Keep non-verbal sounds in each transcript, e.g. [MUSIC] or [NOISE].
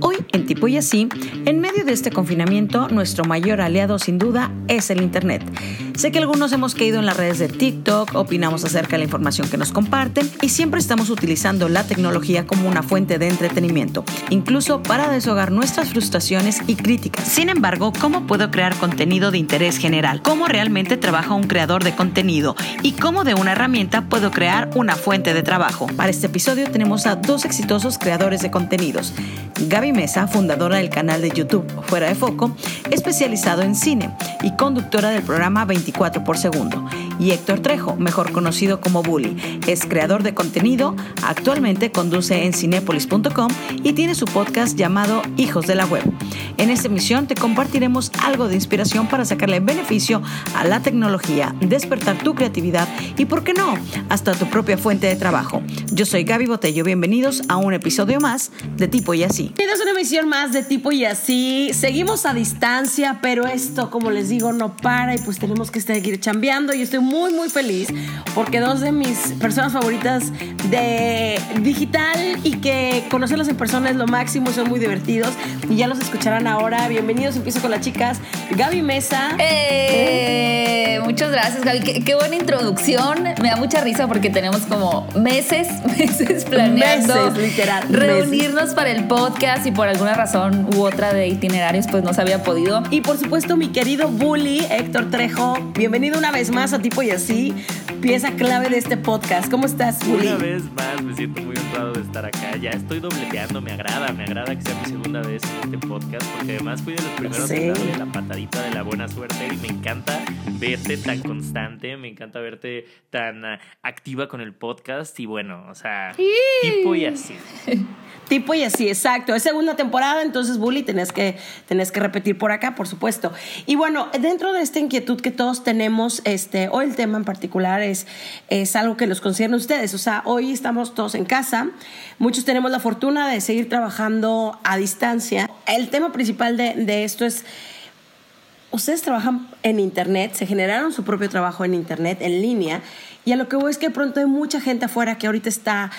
Hoy en Tipo y Así, en medio de este confinamiento, nuestro mayor aliado sin duda es el Internet. Sé que algunos hemos caído en las redes de TikTok, opinamos acerca de la información que nos comparten y siempre estamos utilizando la tecnología como una fuente de entretenimiento, incluso para deshogar nuestras frustraciones y críticas. Sin embargo, ¿cómo puedo crear contenido de interés general? ¿Cómo realmente trabaja un creador de contenido? ¿Y cómo de una herramienta puedo crear una fuente de trabajo? Para este episodio tenemos a dos exitosos creadores de contenidos. Gaby Mesa, fundadora del canal de YouTube Fuera de Foco, especializado en cine y conductora del programa 24 por segundo. Y Héctor Trejo, mejor conocido como Bully, es creador de contenido, actualmente conduce en cinepolis.com y tiene su podcast llamado Hijos de la Web. En esta emisión te compartiremos algo de inspiración para sacarle beneficio a la tecnología, despertar tu creatividad y, por qué no, hasta tu propia fuente de trabajo. Yo soy Gaby Botello, bienvenidos a un episodio más de Tipo y Así. Tienes una emisión más de Tipo y Así. Seguimos a distancia, pero esto, como les digo, no para y pues tenemos que seguir chambeando y estoy muy, muy feliz porque dos de mis personas favoritas de digital y que conocerlos en persona es lo máximo y son muy divertidos y ya los escucharán ahora. Bienvenidos, empiezo con las chicas. Gaby Mesa. Eh, muchas gracias, Gaby. Qué, qué buena introducción. Me da mucha risa porque tenemos como meses, [LAUGHS] meses planeando Meses, literal, reunirnos meses. para el podcast y por alguna razón u otra de itinerarios pues no se había podido. Y por supuesto, mi querido bully, Héctor Trejo. Bienvenido una vez más a Tipo y Así, pieza clave de este podcast. ¿Cómo estás, bully? Una vez más me siento muy honrado de estar acá. Ya estoy dobleteando, me agrada, me agrada que sea mi segunda vez en este podcast porque además fui de los primeros Sí. en darle la patadita de la buena suerte y me encanta verte tan constante, me encanta verte tan ah, activa con el podcast y bueno, o sea, tipo y así. Tipo y así, exacto. Es segunda temporada, entonces, Bully, tenés que, tenés que repetir por acá, por supuesto. Y bueno, dentro de esta inquietud que todos tenemos, este, hoy el tema en particular es, es algo que los concierne a ustedes. O sea, hoy estamos todos en casa, muchos tenemos la fortuna de seguir trabajando a distancia. El tema principal de, de esto es ustedes trabajan en Internet, se generaron su propio trabajo en Internet, en línea, y a lo que voy es que pronto hay mucha gente afuera que ahorita está,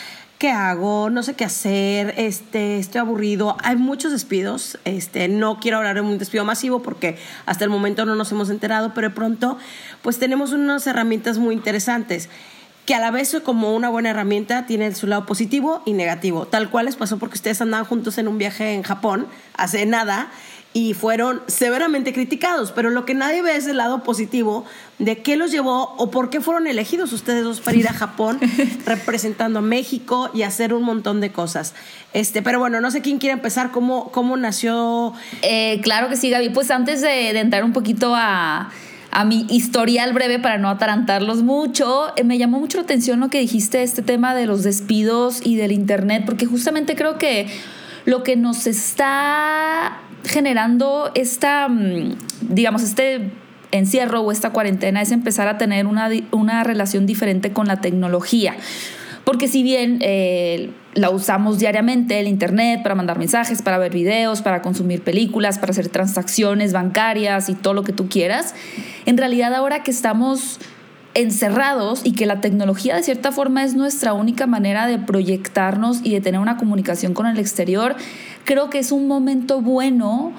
¿qué hago? No sé qué hacer, este, estoy aburrido. Hay muchos despidos, este, no quiero hablar de un despido masivo porque hasta el momento no nos hemos enterado, pero de pronto pues tenemos unas herramientas muy interesantes que a la vez como una buena herramienta tiene su lado positivo y negativo. Tal cual les pasó porque ustedes andaban juntos en un viaje en Japón hace nada y fueron severamente criticados, pero lo que nadie ve es el lado positivo de qué los llevó o por qué fueron elegidos ustedes dos para ir a Japón [LAUGHS] representando a México y hacer un montón de cosas. Este, pero bueno, no sé quién quiere empezar, cómo, cómo nació Eh, claro que sí, Gaby. Pues antes de, de entrar un poquito a, a mi historial breve para no atarantarlos mucho, eh, me llamó mucho la atención lo que dijiste, este tema de los despidos y del Internet, porque justamente creo que lo que nos está generando esta, mm, digamos, este encierro o esta cuarentena es empezar a tener una, una relación diferente con la tecnología. Porque si bien eh, la usamos diariamente, el Internet, para mandar mensajes, para ver videos, para consumir películas, para hacer transacciones bancarias y todo lo que tú quieras, en realidad ahora que estamos encerrados y que la tecnología de cierta forma es nuestra única manera de proyectarnos y de tener una comunicación con el exterior, creo que es un momento bueno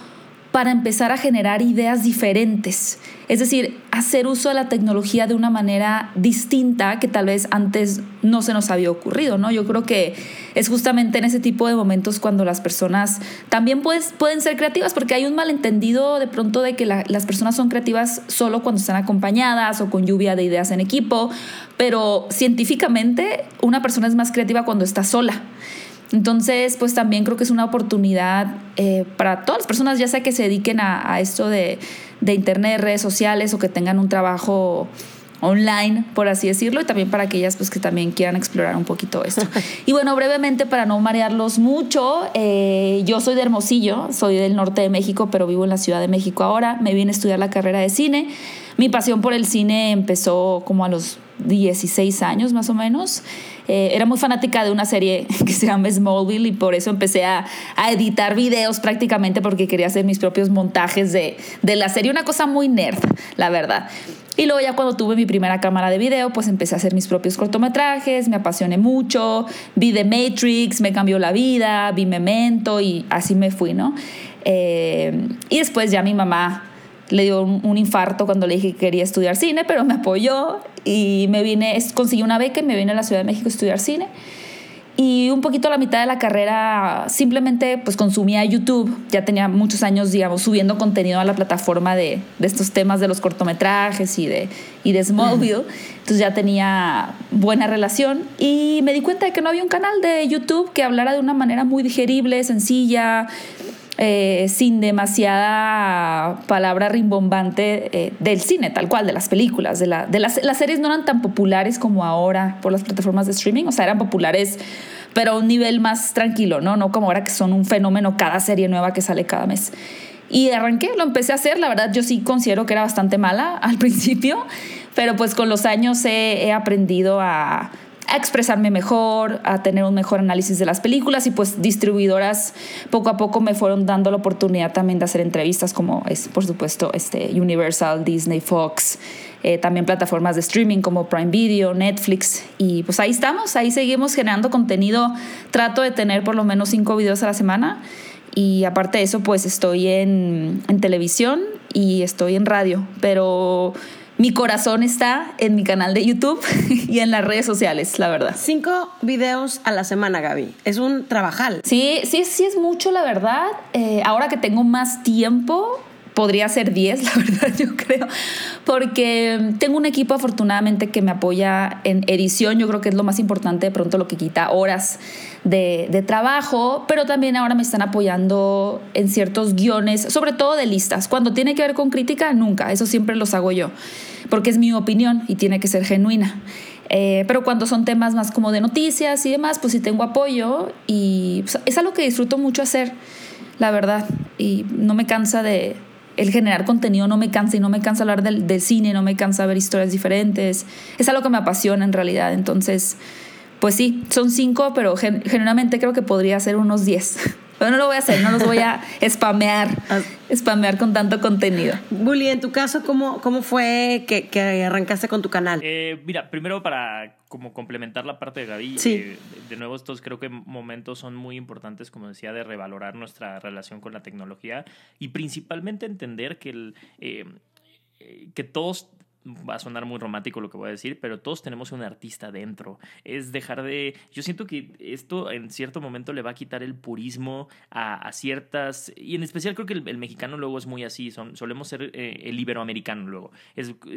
para empezar a generar ideas diferentes. Es decir, hacer uso de la tecnología de una manera distinta que tal vez antes no se nos había ocurrido, ¿no? Yo creo que es justamente en ese tipo de momentos cuando las personas también pueden ser creativas, porque hay un malentendido de pronto de que la- las personas son creativas solo cuando están acompañadas o con lluvia de ideas en equipo, pero científicamente una persona es más creativa cuando está sola. Entonces, pues también creo que es una oportunidad eh, para todas las personas, ya sea que se dediquen a, a esto de, de internet, redes sociales o que tengan un trabajo online, por así decirlo, y también para aquellas pues, que también quieran explorar un poquito esto. [LAUGHS] y bueno, brevemente, para no marearlos mucho, eh, yo soy de Hermosillo, soy del norte de México, pero vivo en la Ciudad de México ahora, me vine a estudiar la carrera de cine. Mi pasión por el cine empezó como a los 16 años más o menos. Eh, era muy fanática de una serie [LAUGHS] que se llama Smallville y por eso empecé a, a, editar videos prácticamente porque quería hacer mis propios montajes de, de la serie. Una cosa muy nerd, la verdad. Y luego ya cuando tuve mi primera cámara de video, pues empecé a hacer mis propios cortometrajes, me apasioné mucho, vi The Matrix, me cambió la vida, vi Memento y así me fui, ¿no? Eh, y después ya mi mamá le dio un, infarto cuando le dije que quería estudiar cine, pero me apoyó y me vine, conseguí una beca y me vine a la Ciudad de México a estudiar cine. Y un poquito a la mitad de la carrera simplemente pues consumía YouTube. Ya tenía muchos años, digamos, subiendo contenido a la plataforma de, de estos temas de los cortometrajes y de, y de Smallville. Entonces ya tenía buena relación y me di cuenta de que no había un canal de YouTube que hablara de una manera muy digerible, sencilla, eh, sin demasiada palabra rimbombante eh, del cine, tal cual, de las películas. De, la, de las, las, series no eran tan populares como ahora por las plataformas de streaming, o sea, eran populares, pero a un nivel más tranquilo, ¿no? No como ahora que son un fenómeno cada serie nueva que sale cada mes. Y arranqué, lo empecé a hacer, la verdad yo sí considero que era bastante mala [LAUGHS] al principio, pero pues con los años he aprendido a a expresarme mejor, a tener un mejor análisis de las películas y pues distribuidoras poco a poco me fueron dando la oportunidad también de hacer entrevistas como es por supuesto este Universal, Disney, Fox, eh, también plataformas de streaming como Prime Video, Netflix. Y pues ahí estamos, ahí seguimos generando contenido, trato de tener por lo menos cinco videos a la semana. Y aparte de eso pues estoy en, en televisión y estoy en radio, pero mi corazón está en mi canal de YouTube [LAUGHS] y en las redes sociales, la verdad. Cinco videos a la semana, Gaby. Es un trabajal. Sí, sí, sí es mucho, la verdad. Eh, ahora que tengo más tiempo, podría ser 10, [LAUGHS] la verdad, yo creo, porque tengo un equipo afortunadamente que me apoya en edición, yo creo que es lo más importante, de pronto lo que quita horas de, trabajo, pero también ahora me están apoyando en ciertos guiones, sobre todo de listas. Cuando tiene que ver con crítica, nunca, eso siempre los hago yo, porque es mi opinión y tiene que ser genuina. Eh, pero cuando son temas más como de noticias y demás, pues sí tengo apoyo y pues, es algo que disfruto mucho hacer, la verdad, y no me cansa de, el generar contenido no me cansa y no me cansa hablar del, cine, no me cansa ver historias diferentes. Es algo que me apasiona en realidad. Entonces, pues sí, son cinco, pero generalmente creo que podría ser unos diez. [LAUGHS] Pero no lo voy a hacer, no los voy a [LAUGHS] spamear, ah. spamear con tanto contenido. Bully, en tu caso, ¿cómo, cómo fue que, que arrancaste con tu canal? Eh, mira, primero para como complementar la parte de Gaby, sí. eh, de nuevo estos creo que momentos son muy importantes, como decía, de revalorar nuestra relación con la tecnología y principalmente entender que, el, eh, eh que todos va a sonar muy romántico lo que voy a decir, pero todos tenemos un artista dentro. Es dejar de... Yo siento que esto en cierto momento le va a quitar el purismo a, ciertas... Y en especial creo que el, mexicano luego es muy así, solemos ser eh, el iberoamericano luego.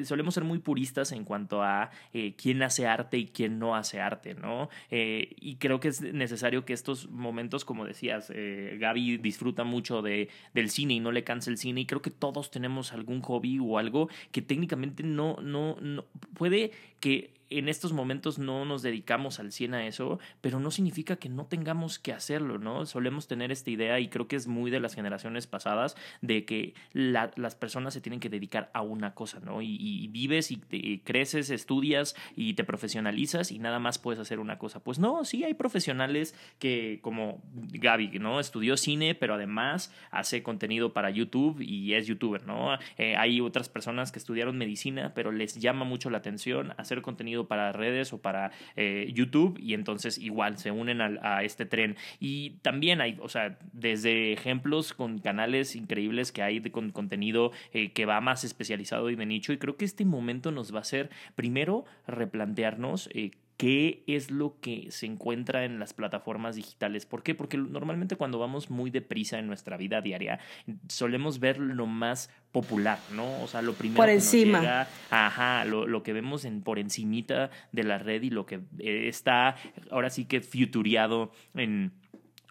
Solemos ser muy puristas en cuanto a eh, quién hace arte y quién no hace arte, ¿no? Eh, y creo que es necesario que estos momentos, como decías, Gaby disfruta mucho de, del cine y no le cansa el cine y creo que todos tenemos algún hobby o algo que técnicamente no no, no, no, puede que en estos momentos no nos dedicamos al 100 a eso, pero no significa que no tengamos que hacerlo, ¿no? Solemos tener esta idea y creo que es muy de las generaciones pasadas de que las personas se tienen que dedicar a una cosa, ¿no? Y, vives y, creces, estudias y te profesionalizas y nada más puedes hacer una cosa. Pues no, sí hay profesionales que, como Gaby, ¿no? Estudió cine, pero además hace contenido para YouTube y es youtuber, ¿no? Eh, hay otras personas que estudiaron medicina, pero les llama mucho la atención hacer contenido para redes o para eh, YouTube y entonces igual se unen a, este tren. Y también hay, o sea, desde ejemplos con canales increíbles que hay de, con contenido eh, que va más especializado y de nicho y creo que este momento nos va a hacer primero replantearnos eh, qué es lo que se encuentra en las plataformas digitales. ¿Por qué? Porque normalmente cuando vamos muy deprisa en nuestra vida diaria, solemos ver lo más popular, ¿no? O sea, lo primero por que encima. Nos llega, ajá, lo, lo, que vemos en, por encimita de la red y lo que eh, está ahora sí que futuriado en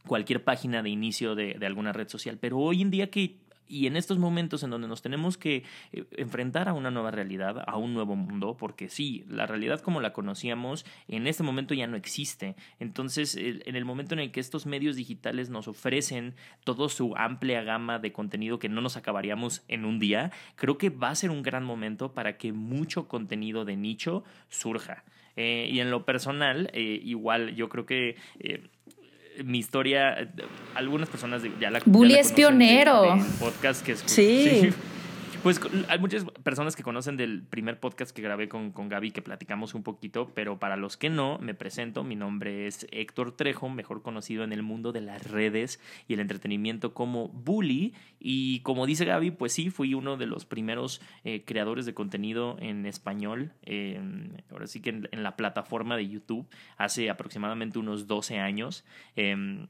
cualquier página de inicio de, de alguna red social. Pero hoy en día que y en estos momentos en donde nos tenemos que eh, enfrentar a una nueva realidad, a un nuevo mundo, porque sí, la realidad como la conocíamos en este momento ya no existe. Entonces, en el momento en el que estos medios digitales nos ofrecen toda su amplia gama de contenido que no nos acabaríamos en un día, creo que va a ser un gran momento para que mucho contenido de nicho surja. Eh, y en lo personal, eh, igual yo creo que mi historia, algunas personas ya la Bully es pionero. podcast que es, sí. Pues hay muchas personas que conocen del primer podcast que grabé con, con Gaby que platicamos un poquito, pero para los que no, me presento. Mi nombre es Héctor Trejo, mejor conocido en el mundo de las redes y el entretenimiento como Bully. Y como dice Gaby, pues sí, fui uno de los primeros eh, creadores de contenido en español, ahora sí que en, la plataforma de YouTube, hace aproximadamente unos 12 años. Em,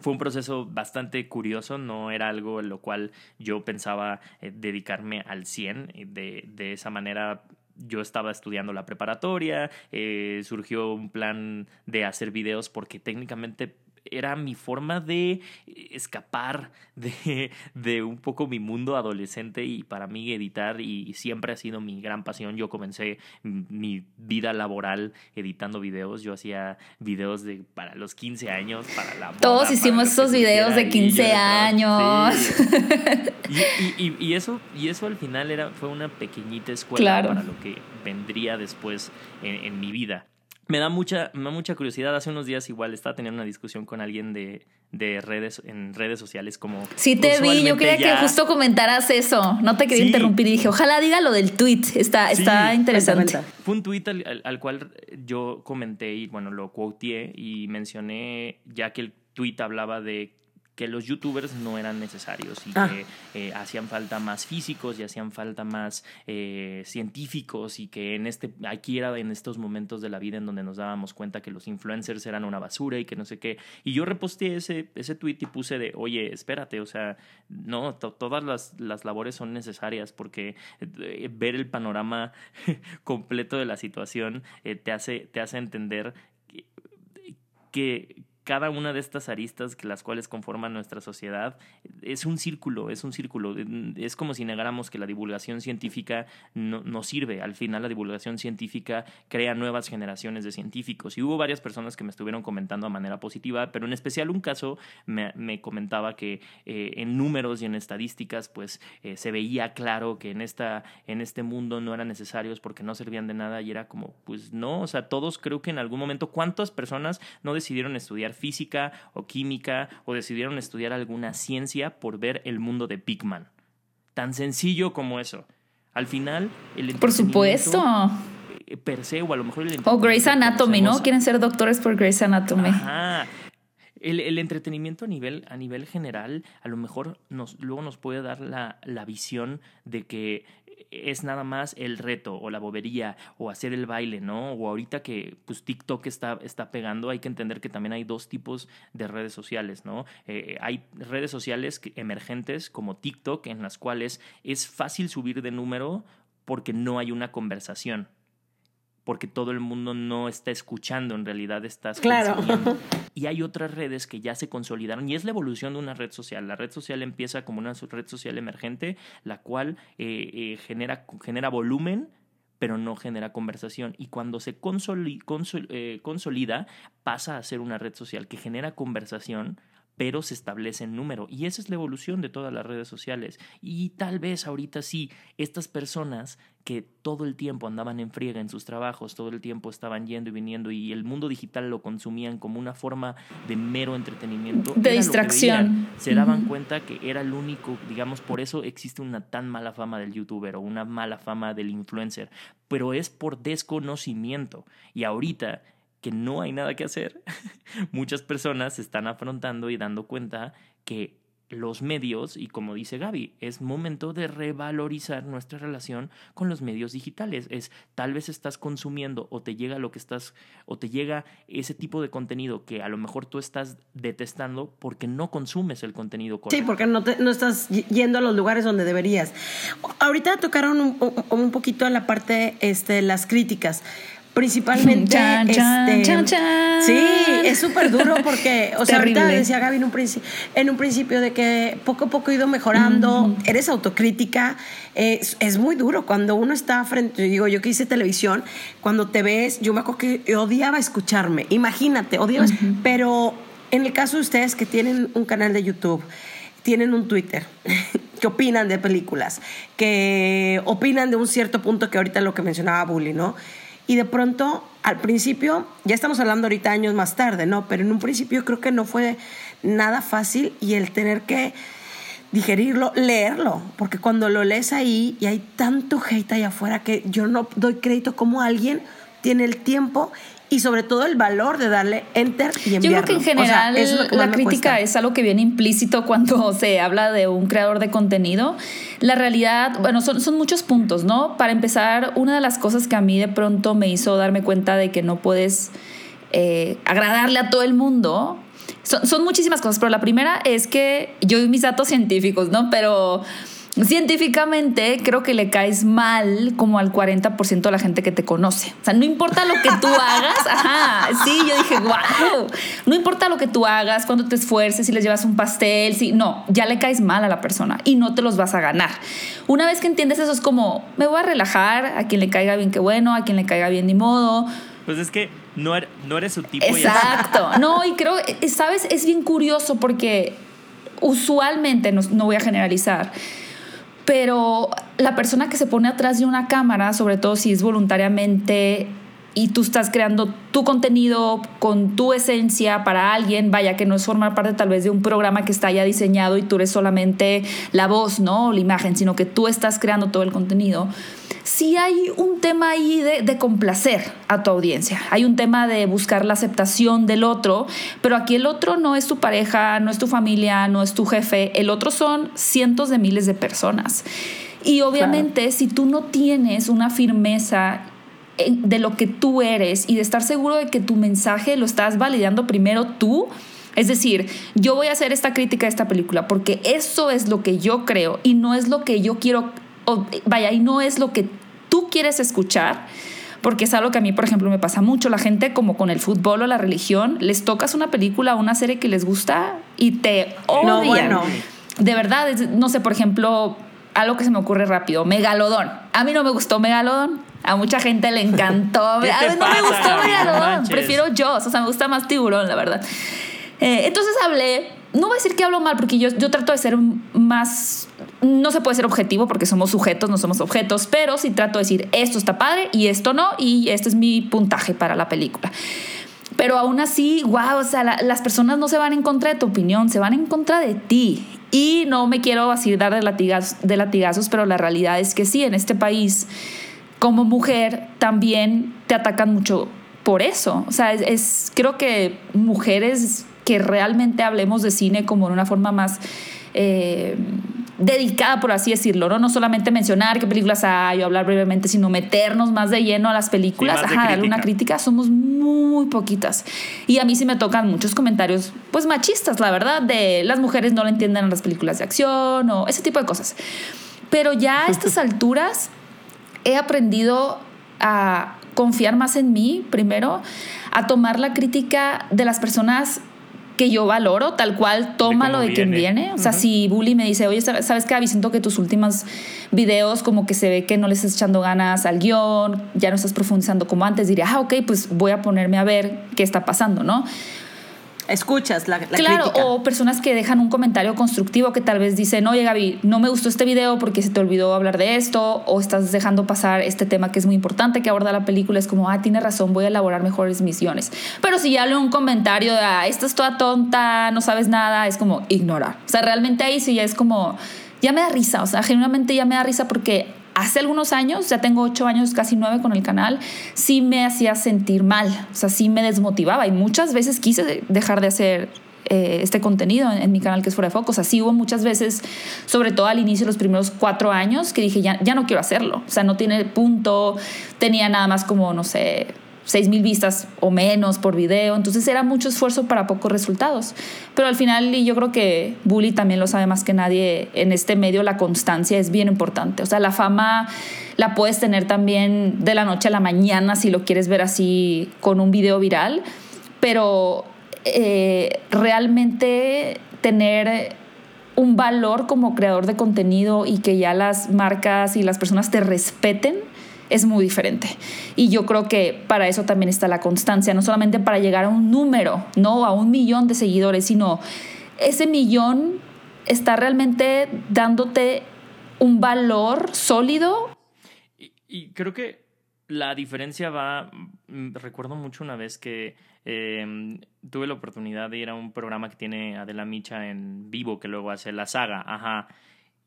fue un proceso bastante curioso, no era algo en lo cual yo pensaba eh, dedicarme al 100. De, de esa manera yo estaba estudiando la preparatoria, eh, surgió un plan de hacer videos porque técnicamente era mi forma de escapar [LAUGHS] de, de, un poco mi mundo adolescente y para mí editar y siempre ha sido mi gran pasión. Yo comencé mi vida laboral editando videos. Yo hacía videos de para los 15 años, para la Todos hicimos esos videos de 15 años. Y, y, eso, y eso al final era, fue una pequeñita escuela para lo que vendría después en, en mi vida me da mucha, me da mucha curiosidad. Hace unos días igual estaba teniendo una discusión con alguien de, de redes, en redes sociales como... Sí, te vi, yo quería que justo comentaras eso. No te quería interrumpir y dije, ojalá diga lo del tweet. Está, está interesante. Fue un tweet al, al, cual yo comenté y bueno, lo quoteé y mencioné ya que el tweet hablaba de que los youtubers no eran necesarios y ah. que eh, hacían falta más físicos y hacían falta más eh, científicos y que en este aquí era en estos momentos de la vida en donde nos dábamos cuenta que los influencers eran una basura y que no sé qué y yo reposté ese ese tweet y puse de oye espérate o sea no todas las, las labores son necesarias porque eh, ver el panorama [LAUGHS] completo de la situación te hace te hace entender que, cada una de estas aristas que las cuales conforman nuestra sociedad es un círculo, es un círculo. Es como si negáramos que la divulgación científica no, sirve. Al final la divulgación científica crea nuevas generaciones de científicos. Y hubo varias personas que me estuvieron comentando de manera positiva, pero en especial un caso me, comentaba que eh, en números y en estadísticas pues eh, se veía claro que en, esta, en este mundo no eran necesarios porque no servían de nada y era como pues no, o sea, todos creo que en algún momento, ¿cuántas personas no decidieron estudiar física o química o decidieron estudiar alguna ciencia por ver el mundo de Big Man. Tan sencillo como eso. Al final, el Por supuesto. Eh, per se, o a lo mejor el O Grey's Anatomy, ¿no? Quieren ser doctores por Grey's Anatomy. Ajá. El, el, entretenimiento a nivel, a nivel general, a lo mejor nos, luego nos puede dar la, la visión de que es nada más el reto o la bobería o hacer el baile, ¿no? O ahorita que pues TikTok está, está pegando, hay que entender que también hay dos tipos de redes sociales, ¿no? Eh, hay redes sociales emergentes como TikTok en las cuales es fácil subir de número porque no hay una conversación porque todo el mundo no está escuchando, en realidad estás claro. [LAUGHS] Y hay otras redes que ya se consolidaron y es la evolución de una red social. La red social empieza como una red social emergente, la cual eh, eh, genera, genera volumen, pero no genera conversación. Y cuando se eh, consolida, pasa a ser una red social que genera conversación, pero se establece en número. Y esa es la evolución de todas las redes sociales. Y tal vez ahorita sí, estas personas que todo el tiempo andaban en friega en sus trabajos, todo el tiempo estaban yendo y viniendo y el mundo digital lo consumían como una forma de mero entretenimiento. De distracción. se daban cuenta que era el único, digamos, por eso existe una tan mala fama del youtuber o una mala fama del influencer, pero es por desconocimiento. Y ahorita que no hay nada que hacer, [LAUGHS] muchas personas se están afrontando y dando cuenta que los medios, y como dice Gaby, es momento de revalorizar nuestra relación con los medios digitales. Es tal vez estás consumiendo o te llega lo que estás, o te llega ese tipo de contenido que a lo mejor tú estás detestando porque no consumes el contenido correcto. Sí, porque no, no estás yendo a los lugares donde deberías. Ahorita tocaron un, un poquito la parte, este, las críticas principalmente. Chan, chan, este, chan. Sí, es súper duro porque, o sea, ahorita decía Gaby en un, princi- en un principio de que poco a poco he ido mejorando, eres autocrítica, es, es muy duro cuando uno está frente, digo, yo que hice televisión, cuando te ves, yo me acuerdo que odiaba escucharme, imagínate, odiaba, pero en el caso de ustedes que tienen un canal de YouTube, tienen un Twitter, [LAUGHS] que opinan de películas, que opinan de un cierto punto que ahorita lo que mencionaba Bully, ¿no? Y de pronto, al principio, ya estamos hablando ahorita años más tarde, ¿no? Pero en un principio creo que no fue nada fácil y el tener que digerirlo, leerlo, porque cuando lo lees ahí y hay tanto hate allá afuera que yo no doy crédito como alguien tiene el tiempo y sobre todo el valor de darle enter y Yo enviarlo. creo que en O sea, general es que la crítica cuesta. es algo que viene implícito cuando [LAUGHS] se habla de un creador de contenido. La realidad, bueno, son, son muchos puntos, ¿no? Para empezar, una de las cosas que a mí de pronto me hizo darme cuenta de que no puedes eh, agradarle a todo el mundo. Son, son muchísimas cosas, pero la primera es que yo y mis datos científicos, ¿no? Pero científicamente creo que le caes mal como al 40% de la gente que te conoce. O sea, no importa lo que tú hagas, [LAUGHS] ajá, sí, yo dije, wow, no importa lo que tú hagas, cuando te esfuerces, si les llevas un pastel, si no, ya le caes mal a la persona y no te los vas a ganar. Una vez que entiendes eso es como, me voy a relajar, a quien le caiga bien, qué bueno, a quien le caiga bien, ni modo. Pues es que no, er- no eres su tipo. y. Exacto. [LAUGHS] No, y creo, eh, sabes, es bien curioso porque usualmente, no, no voy a generalizar, pero la persona que se pone atrás de una cámara, sobre todo si es voluntariamente y tú estás creando tu contenido con tu esencia para alguien, vaya que no es formar parte tal vez de un programa que está ya diseñado y tú eres solamente la voz, ¿no? O la imagen, sino que tú estás creando todo el contenido. Sí hay un tema ahí de, de complacer a tu audiencia, hay un tema de buscar la aceptación del otro, pero aquí el otro no es tu pareja, no es tu familia, no es tu jefe, el otro son cientos de miles de personas. Y obviamente si tú no tienes una firmeza de lo que tú eres y de estar seguro de que tu mensaje lo estás validando primero tú. Es decir, yo voy a hacer esta crítica a esta película porque eso es lo que yo creo y no es lo que yo quiero, o, vaya, y no es lo que tú quieres escuchar. Porque es algo que a mí, por ejemplo, me pasa mucho. La gente, como con el fútbol o la religión, les tocas una película o una serie que les gusta y te odian. No, bueno. De verdad, es- no sé, por ejemplo, algo que se me ocurre rápido, Megalodón. A mí no me gustó Megalodón. A mucha gente le encantó. a [LAUGHS] mí ¿Qué te no me gustó Megalodón. manches. Prefiero Jaws. O sea, me gusta más Tiburón, la verdad. Eh, entonces hablé, no voy a decir que hablo mal, porque yo, yo trato de ser más, no se puede ser objetivo porque somos sujetos, no somos objetos, pero sí trato de decir, esto está padre y esto no, y este es mi puntaje para la película. Pero aún así, wow, o sea, la- las personas no se van en contra de tu opinión, se van en contra de ti. Y no me quiero así dar de latigazos, pero la realidad es que sí, en este país, como mujer, también te atacan mucho por eso. O sea, es- creo que mujeres que realmente hablemos de cine como de una forma más eh, dedicada, por así decirlo, ¿no? No solamente mencionar qué películas hay o hablar brevemente, sino meternos más de lleno a las películas, Sí, ajá, darle una crítica. crítica, somos muy poquitas. Y a mí sí me tocan muchos comentarios, pues machistas, la verdad, de las mujeres no le entienden a las películas de acción o ese tipo de cosas. Pero ya a estas [LAUGHS] alturas he aprendido a confiar más en mí, primero, a tomar la crítica de las personas que yo valoro, tal cual, tómalo de, cómo quien viene. O sea, si Bully me dice, oye, ¿sabes qué? Siento que tus últimos videos como que se ve que no le estás echando ganas al guion, ya no estás profundizando como antes, diría, ah, ok, pues voy a ponerme a ver qué está pasando, ¿no? Escuchas la, la claro, crítica. o personas que dejan un comentario constructivo que tal vez dicen, oye Gaby, no me gustó este video porque se te olvidó hablar de esto, o estás dejando pasar este tema que es muy importante que aborda la película, es como, ah, tienes razón, voy a elaborar mejores misiones. Pero si ya leo un comentario de, ah, esta es toda tonta, no sabes nada, es como ignorar. O sea, realmente ahí sí ya es como, ya me da risa, o sea, genuinamente ya me da risa porque hace algunos años, ya tengo ocho años, casi nueve con el canal, sí me hacía sentir mal, o sea, sí me desmotivaba y muchas veces quise de- dejar de hacer eh, este contenido en, en mi canal que es Fuera de Foco. O sea, sí hubo muchas veces, sobre todo al inicio de los primeros cuatro años, que dije, ya, ya no quiero hacerlo, o sea, no tiene punto, tenía nada más como, no sé, 6 mil vistas o menos por video, entonces era mucho esfuerzo para pocos resultados. Pero al final, y yo creo que Bully también lo sabe más que nadie, en este medio la constancia es bien importante. O sea, la fama la puedes tener también de la noche a la mañana si lo quieres ver así con un video viral, pero eh, realmente tener un valor como creador de contenido y que ya las marcas y las personas te respeten es muy diferente. Y yo creo que para eso también está la constancia, no solamente para llegar a un número, no a un millón de seguidores, sino ese millón está realmente dándote un valor sólido. Y, creo que la diferencia va, mm, recuerdo mucho una vez que em, tuve la oportunidad de ir a un programa que tiene Adela Micha en vivo, que luego hace la saga, ajá.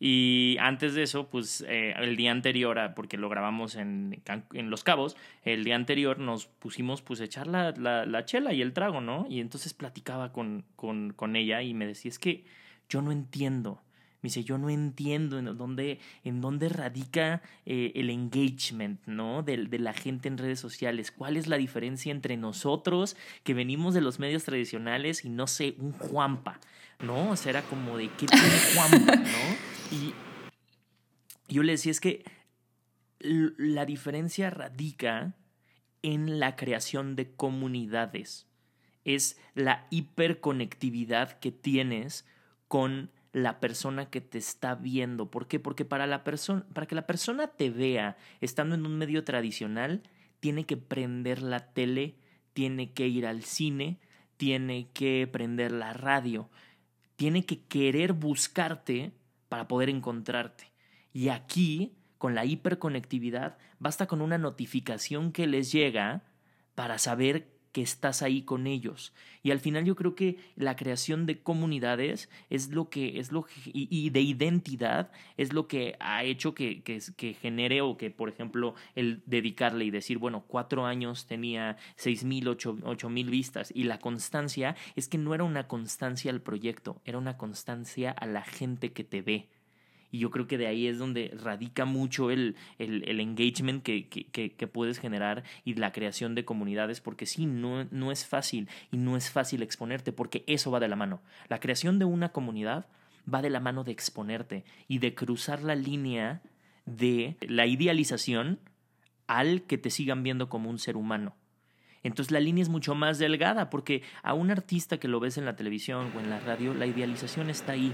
Y antes de eso, pues eh, el día anterior, porque lo grabamos en, en, Los Cabos, el día anterior nos pusimos pues a echar la, la, chela y el trago, ¿no? Y entonces platicaba con, con, con, ella y me decía, es que yo no entiendo. Me dice, yo no entiendo en dónde, en dónde radica eh, el engagement, ¿no? De, de, la gente en redes sociales. ¿Cuál es la diferencia entre nosotros que venimos de los medios tradicionales y no sé, un Juanpa, ¿no? O sea, era como de, ¿qué tiene Juanpa, ¿no? Y yo le decía, es que la diferencia radica en la creación de comunidades. Es la hiperconectividad que tienes con la persona que te está viendo. ¿Por qué? Porque para, la para que la persona te vea estando en un medio tradicional, tiene que prender la tele, tiene que ir al cine, tiene que prender la radio, tiene que querer buscarte para poder encontrarte. Y aquí, con la hiperconectividad, basta con una notificación que les llega para saber que estás ahí con ellos. Y al final yo creo que la creación de comunidades es lo que es lo y, de identidad es lo que ha hecho que, que, que, genere o que, por ejemplo, el dedicarle y decir, bueno, cuatro años tenía seis mil, ocho, ocho mil vistas. Y la constancia es que no era una constancia al proyecto, era una constancia a la gente que te ve. Y yo creo que de ahí es donde radica mucho el, el, engagement que, que, que, puedes generar y la creación de comunidades, porque sí, no, no es fácil y no es fácil exponerte, porque eso va de la mano. La creación de una comunidad va de la mano de exponerte y de cruzar la línea de la idealización al que te sigan viendo como un ser humano. Entonces la línea es mucho más delgada porque a un artista que lo ves en la televisión o en la radio, la idealización está ahí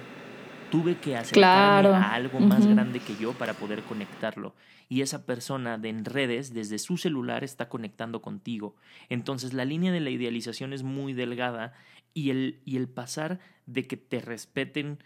tuve que acercarme a algo más grande que yo para poder conectarlo. Y esa persona de en redes, desde su celular, está conectando contigo. Entonces la línea de la idealización es muy delgada y el, y el pasar de que te respeten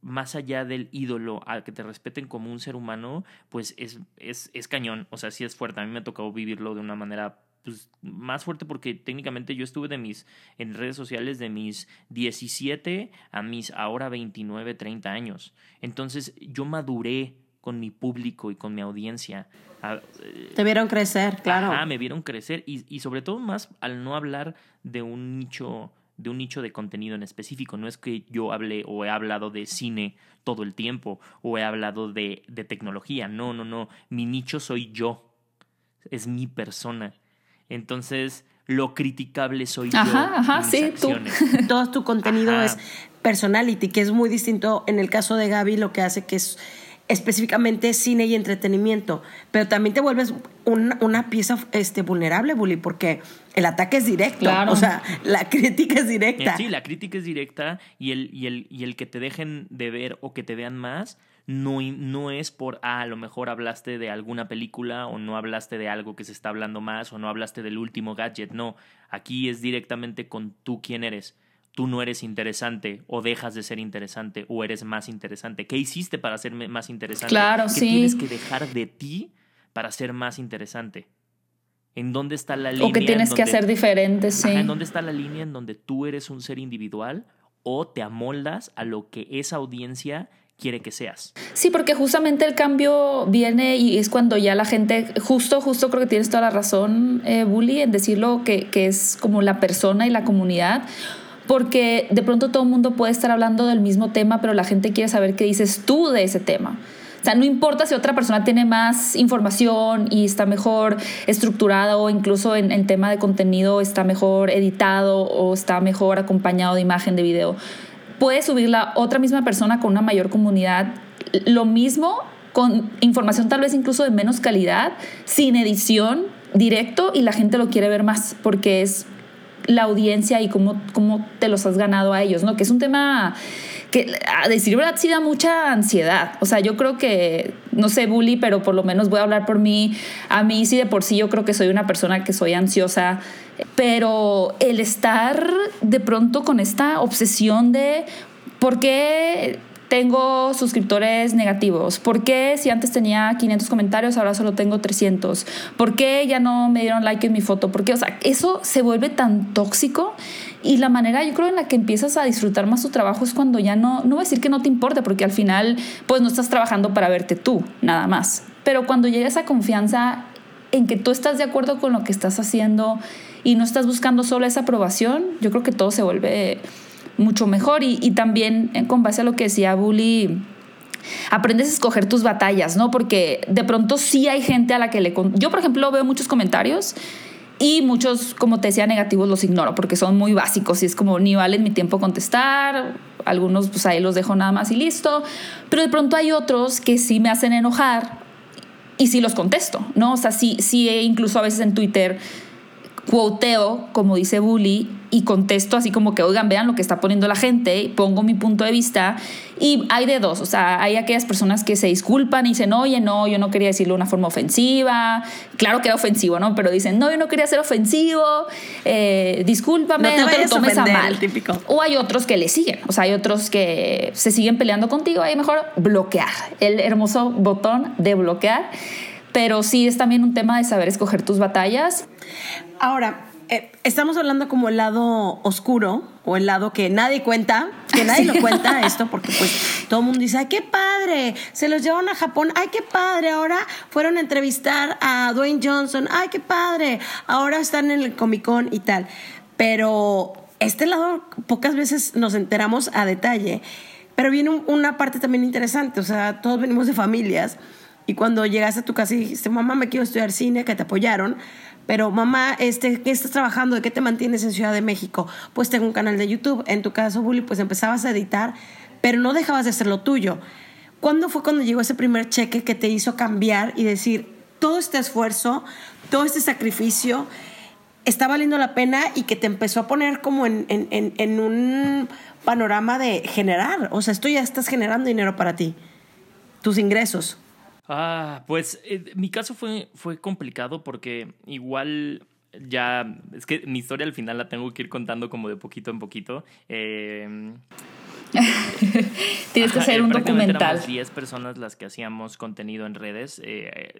más allá del ídolo, a que te respeten como un ser humano, pues es, es, es cañón. O sea, sí es fuerte. A mí me ha tocado vivirlo de una manera pues, más fuerte porque técnicamente yo estuve de mis, en redes sociales de mis 17 a mis ahora 29, 30 años. Entonces yo maduré con mi público y con mi audiencia. Ah, eh, Te vieron crecer, claro. Ah, me vieron crecer y, y sobre todo más al no hablar de un nicho de un nicho de contenido en específico. No es que yo hable o he hablado de cine todo el tiempo o he hablado de, de tecnología. No, no, no. Mi nicho soy yo. Es mi persona. Entonces, lo criticable soy yo. Ajá, sí, tú. [LAUGHS] Todo tu contenido es personality, que es muy distinto en el caso de Gaby, lo que hace que es específicamente cine y entretenimiento, pero también te vuelves una, pieza este, vulnerable, Bully, porque el ataque es directo, o sea, la [LAUGHS] crítica es directa. Sí, la crítica es directa y el, y el, y el que te dejen de ver o que te vean más no, no es por, ah, a lo mejor hablaste de alguna película o no hablaste de algo que se está hablando más o no hablaste del último gadget. No, aquí es directamente con tú quién eres. Tú no eres interesante o dejas de ser interesante o eres más interesante. ¿Qué hiciste para ser más interesante? Claro, ¿Qué tienes que dejar de ti para ser más interesante? ¿En dónde está la línea? O que tienes que hacer diferente, sí. ¿En dónde está la línea en donde tú eres un ser individual o te amoldas a lo que esa audiencia quiere que seas. Sí, porque justamente el cambio viene y es cuando ya la gente, justo, justo creo que tienes toda la razón, eh, Bully, en decirlo que, que es como la persona y la comunidad porque de pronto todo el mundo puede estar hablando del mismo tema, pero la gente quiere saber qué dices tú de ese tema. O sea, no importa si otra persona tiene más información y está mejor estructurada o incluso en, en tema de contenido está mejor editado o está mejor acompañado de imagen, de video. Puede subir la otra misma persona con una mayor comunidad. Lo mismo con información tal vez incluso de menos calidad, sin edición, directo y la gente lo quiere ver más porque es la audiencia y cómo, cómo te los has ganado a ellos, ¿no? Que es un tema que a decir verdad sí da mucha ansiedad. O sea, yo creo que, no sé, bully, pero por lo menos voy a hablar por mí. A mí sí de por sí yo creo que soy una persona que soy ansiosa, pero el estar de pronto con esta obsesión de por qué tengo suscriptores negativos? ¿Por qué si antes tenía 500 comentarios ahora solo tengo 300? ¿Por qué ya no me dieron like en mi foto? ¿Por qué? O sea, eso se vuelve tan tóxico y la manera yo creo en la que empiezas a disfrutar más tu trabajo es cuando ya no, no voy a decir que no te importe porque al final pues no estás trabajando para verte tú, nada más. Pero cuando llega esa confianza en que tú estás de acuerdo con lo que estás haciendo y no estás buscando solo esa aprobación, yo creo que todo se vuelve mucho mejor. Y, también eh, con base a lo que decía Bully, aprendes a escoger tus batallas, ¿no? Porque de pronto sí hay gente a la que le... Yo, por ejemplo, veo muchos comentarios y muchos, como te decía, negativos los ignoro porque son muy básicos y es como ni valen mi tiempo contestar. Algunos, pues ahí los dejo nada más y listo. Pero de pronto hay otros que sí me hacen enojar y sí los contesto, ¿no? O sea, sí, sí incluso a veces en Twitter quoteo, como dice Bully, y contesto así como que, oigan, vean lo que está poniendo la gente, pongo mi punto de vista y hay de dos, o sea, hay aquellas personas que se disculpan y dicen, oye, no, yo no quería decirlo de una forma ofensiva, claro que era ofensivo, ¿no? Pero dicen, no, yo no quería ser ofensivo, eh, discúlpame, no te, lo tomes a, mal. Típico. O hay otros que le siguen, o sea, hay otros que se siguen peleando contigo, hay mejor bloquear, el hermoso botón de bloquear, pero sí es también un tema de saber escoger tus batallas. Ahora, eh, estamos hablando como el lado oscuro o el lado que nadie cuenta, que nadie lo cuenta [LAUGHS] esto, porque pues todo el mundo dice, ay, qué padre, se los llevaron a Japón, ay, qué padre, ahora fueron a entrevistar a Dwayne Johnson, ay, qué padre, ahora están en el Comic Con y tal. Pero este lado pocas veces nos enteramos a detalle. Pero viene una parte también interesante, o sea, todos venimos de familias y cuando llegaste a tu casa y dijiste, mamá, me quiero estudiar cine, que te apoyaron, pero mamá, este, ¿qué estás trabajando? ¿De qué te mantienes en Ciudad de México? Pues tengo un canal de YouTube. En tu caso, Bully, pues empezabas a editar, pero no dejabas de hacer lo tuyo. ¿Cuándo fue cuando llegó ese primer cheque que te hizo cambiar y decir, todo este esfuerzo, todo este sacrificio está valiendo la pena y que te empezó a poner como en, en, en un panorama de generar? O sea, esto ya estás generando dinero para ti, tus ingresos. Ah, pues eh, mi caso fue, fue complicado porque igual ya, es que mi historia al final la tengo que ir contando como de poquito en poquito. Eh, [LAUGHS] Tienes que hacer un documental. Éramos 10 personas las que hacíamos contenido en redes. Eh,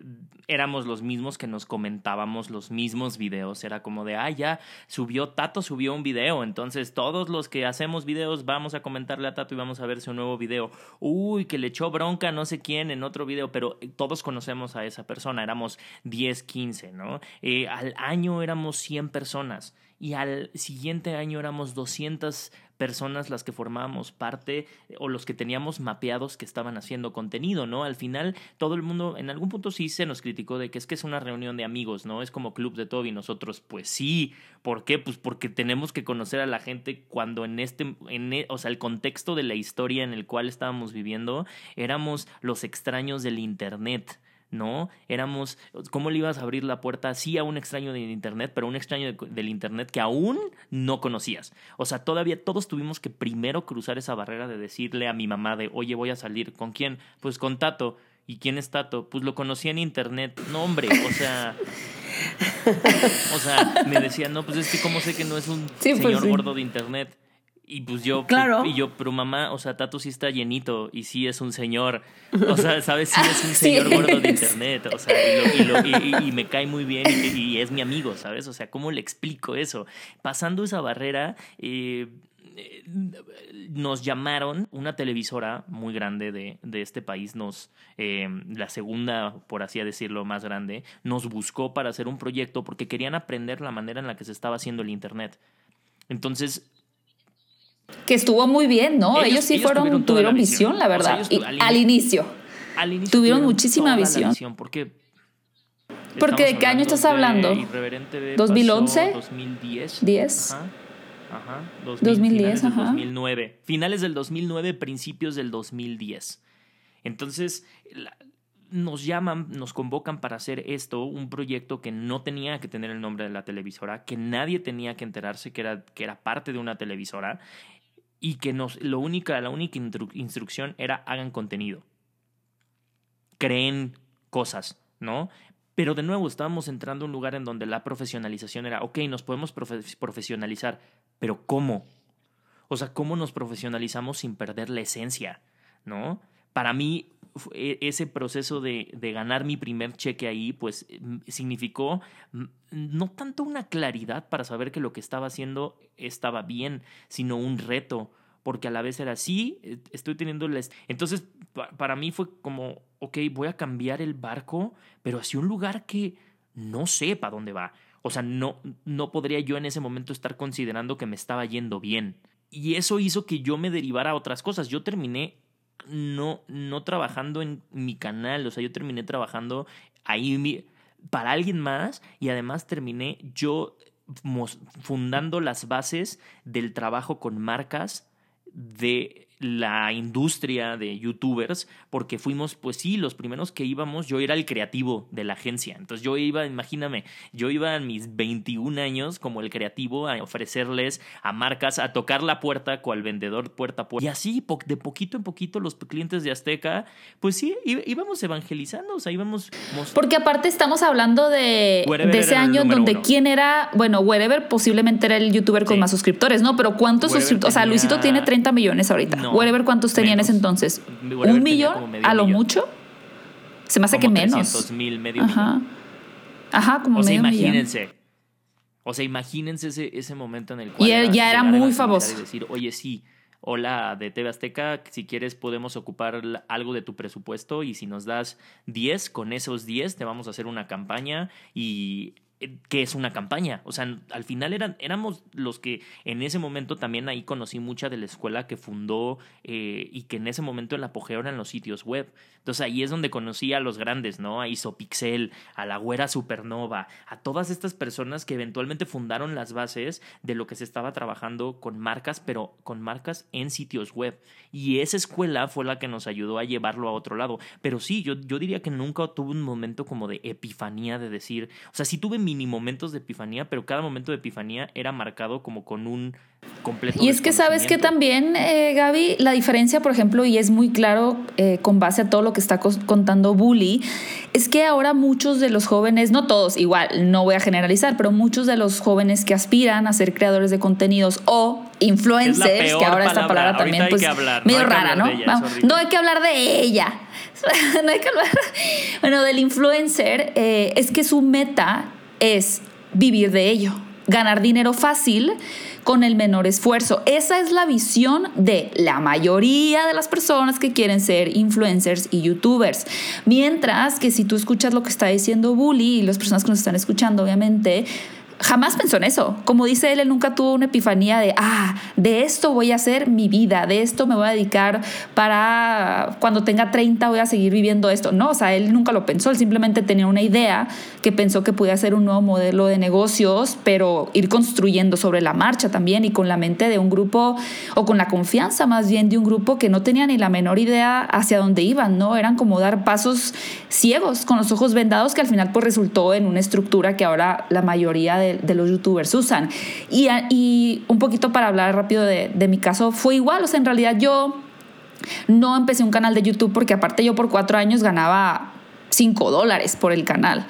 éramos los mismos que nos comentábamos los mismos videos. Era como de, ah, ya subió, Tato subió un video. Entonces todos los que hacemos videos vamos a comentarle a Tato y vamos a ver su nuevo video. Uy, que le echó bronca no sé quién en otro video, pero todos conocemos a esa persona. Éramos 10, 15, ¿no? Eh, al año éramos 100 personas y al siguiente año éramos 200 personas las que formábamos parte o los que teníamos mapeados que estaban haciendo contenido, ¿no? Al final todo el mundo en algún punto sí se nos criticó de que es que es una reunión de amigos, ¿no? Es como club de Toby, nosotros pues sí, ¿por qué? Pues porque tenemos que conocer a la gente cuando en este en, e, o sea, el contexto de la historia en el cual estábamos viviendo éramos los extraños del internet. ¿No? Éramos, ¿cómo le ibas a abrir la puerta sí a un extraño del Internet, pero un extraño del Internet que aún no conocías? O sea, todavía todos tuvimos que primero cruzar esa barrera de decirle a mi mamá de, oye, voy a salir, ¿con quién? Pues con Tato. ¿Y quién es Tato? Pues lo conocí en Internet. No, hombre, o sea... [LAUGHS] o sea, me decía, no, pues es que cómo sé que no es un pues señor gordo de Internet. Y pues yo, claro. y yo, pero mamá, o sea, Tato sí está llenito y sí es un señor. O sea, ¿sabes? Sí es un [LAUGHS] señor gordo de internet. O sea, y, me cae muy bien y, es mi amigo, ¿sabes? O sea, ¿cómo le explico eso? Pasando esa barrera, eh, nos llamaron, una televisora muy grande de, de este país, nos, eh, la segunda, por así decirlo, más grande, nos buscó para hacer un proyecto porque querían aprender la manera en la que se estaba haciendo el Internet. Entonces, que estuvo muy bien, ¿no? Ellos, sí fueron, tuvieron visión, la verdad, al, inicio. al inicio tuvieron muchísima la visión. porque Porque ¿de qué año estás hablando? ¿2011? ¿2011? 2010. 10. Ajá. Ajá. 2010, finales del ajá. 2009. Finales del 2009, principios del 2010. Entonces, la- nos llaman, nos convocan para hacer esto, un proyecto que no tenía que tener el nombre de la televisora, que nadie tenía que enterarse que era, que era parte de una televisora y que nos, lo única, la única instru- instrucción era hagan contenido. Creen cosas, ¿no? Pero de nuevo, estábamos entrando a un lugar en donde la profesionalización era, ok, nos podemos profe- profesionalizar, pero ¿cómo? O sea, ¿cómo nos profesionalizamos sin perder la esencia? ¿No? Para mí, ese proceso de, de ganar mi primer cheque ahí, pues significó no tanto una claridad para saber que lo que estaba haciendo estaba bien, sino un reto, porque a la vez era sí, eh, estoy teniendo la... Entonces, pa- para mí fue como, ok, voy a cambiar el barco, pero hacia un lugar que no sé para dónde va. O sea, no, no podría yo en ese momento estar considerando que me estaba yendo bien. Y eso hizo que yo me derivara a otras cosas. Yo terminé no, no trabajando en mi canal, o sea, yo terminé trabajando ahí para alguien más y además terminé yo fundando las bases del trabajo con marcas de la industria de youtubers, porque fuimos, pues sí, los primeros que íbamos, yo era el creativo de la agencia. Entonces yo iba, imagíname, yo iba a mis 21 años como el creativo a ofrecerles a marcas, a tocar la puerta cual vendedor puerta a puerta. Y así, de poquito en poquito, los clientes de Azteca, pues sí, íbamos evangelizando, o sea, íbamos mostrando. Porque aparte estamos hablando de, Wherever de ese año donde uno. quién era, bueno, Wherever posiblemente era el youtuber con Sí. más suscriptores, ¿no? Pero ¿cuántos suscriptores? O sea, Luisito tiene 30 millones ahorita. No, Wherever ¿cuántos tenía en ese entonces? ¿Un millón? ¿A lo millón. mucho? Se me hace que menos. 300 mil, medio Ajá. millón. Ajá, como O sea, medio millón. imagínense. O sea, imagínense ese, ese momento en el cual. Y él ya era muy famoso. Y decir, oye, sí, hola de TV Azteca, si quieres podemos ocupar algo de tu presupuesto y si nos das 10, con esos 10 te vamos a hacer una campaña y. eh, ¿Qué es una campaña? O sea, al final eran, éramos los que en ese momento también ahí conocí mucha de la escuela que fundó eh, y que en ese momento el apogeo eran los sitios web. Entonces ahí es donde conocí a los grandes, ¿no? A Isopixel, a la Güera Supernova, a todas estas personas que eventualmente fundaron las bases de lo que se estaba trabajando con marcas, pero con marcas en sitios web. Y esa escuela fue la que nos ayudó a llevarlo a otro lado. Pero sí, yo, yo diría que nunca tuve un momento como de epifanía de decir, o sea, sí tuve mini momentos de epifanía, pero cada momento de epifanía era marcado como con un completo. Y es que sabes que también, eh, Gaby, la diferencia, por ejemplo, y es muy claro eh, con base a todo lo que está contando Bully, es que ahora muchos de los jóvenes, no todos, igual, no voy a generalizar, pero muchos de los jóvenes que aspiran a ser creadores de contenidos o influencers, que ahora esta palabra, también, pues, hablar, no medio hay que rara, hablar ¿no? ella, no hay que hablar de ella. [LAUGHS] no hay que hablar. [LAUGHS] Bueno, del influencer, eh, es que su meta es vivir de ello, ganar dinero fácil con el menor esfuerzo. Esa es la visión de la mayoría de las personas que quieren ser influencers y youtubers. Mientras que si tú escuchas lo que está diciendo Bully y las personas que nos están escuchando, obviamente, jamás pensó en eso. Como dice él, él nunca tuvo una epifanía de, ah, de esto voy a hacer mi vida, de esto me voy a dedicar para cuando tenga 30 voy a seguir viviendo esto. No, o sea, él nunca lo pensó, él simplemente tenía una idea que pensó que podía ser un nuevo modelo de negocios, pero ir construyendo sobre la marcha también y con la mente de un grupo o con la confianza más bien de un grupo que no tenía ni la menor idea hacia dónde iban, ¿no? Eran como dar pasos ciegos con los ojos vendados que al final pues resultó en una estructura que ahora la mayoría de, de los youtubers usan. Y, y un poquito para hablar rápido de, mi caso, fue igual, o sea, en realidad yo no empecé un canal de YouTube porque aparte yo por cuatro años ganaba 5 dólares por el canal.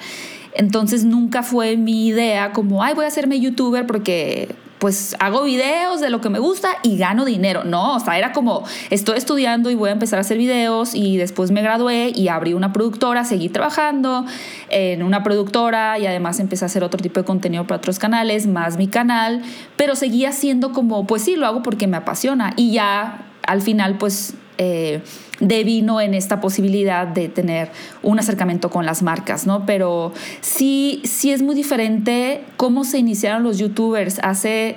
Entonces nunca fue mi idea como, ay, voy a hacerme youtuber porque pues hago videos de lo que me gusta y gano dinero. No, o sea, era como, estoy estudiando y voy a empezar a hacer videos y después me gradué y abrí una productora, seguí trabajando en una productora y además empecé a hacer otro tipo de contenido para otros canales, más mi canal, pero seguía siendo como, pues sí, lo hago porque me apasiona y ya al final pues eh, devino en esta posibilidad de tener un acercamiento con las marcas, ¿no? Pero sí, sí es muy diferente cómo se iniciaron los youtubers hace